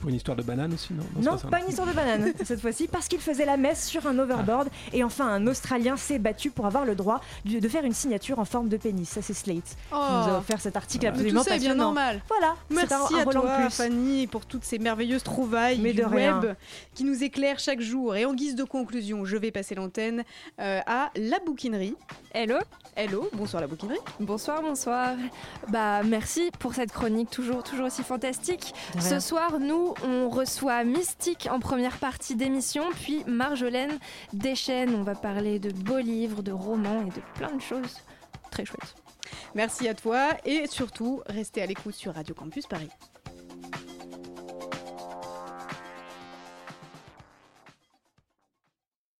K: Pour une histoire de banane aussi, non
M: Non, pas, une histoire de banane cette fois-ci, parce qu'il faisait la messe sur un overboard. Et enfin, un Australien s'est battu pour avoir le droit de de faire une signature en forme de pénis. Ça, c'est Slate qui
B: Oh.
M: nous a offert cet article
B: Mais
M: absolument
B: tout ça est bien normal.
M: Voilà,
B: Merci
M: un, un
B: à toi,
M: plus.
B: Fanny, pour toutes ces merveilleuses trouvailles
M: Mais
B: du
M: de rien.
B: web qui nous éclairent chaque jour. Et en guise de conclusion, je vais passer l'antenne euh, à la bouquinerie.
N: Hello.
B: Hello, bonsoir la bouquinerie.
N: Bonsoir, bonsoir. Bah merci pour cette chronique toujours, toujours aussi fantastique. Ce soir, nous, on reçoit Mystique en première partie d'émission, puis Marjolaine Deschênes. On va parler de beaux livres, de romans et de plein de choses très chouettes.
B: Merci à toi et surtout, restez à l'écoute sur Radio Campus Paris.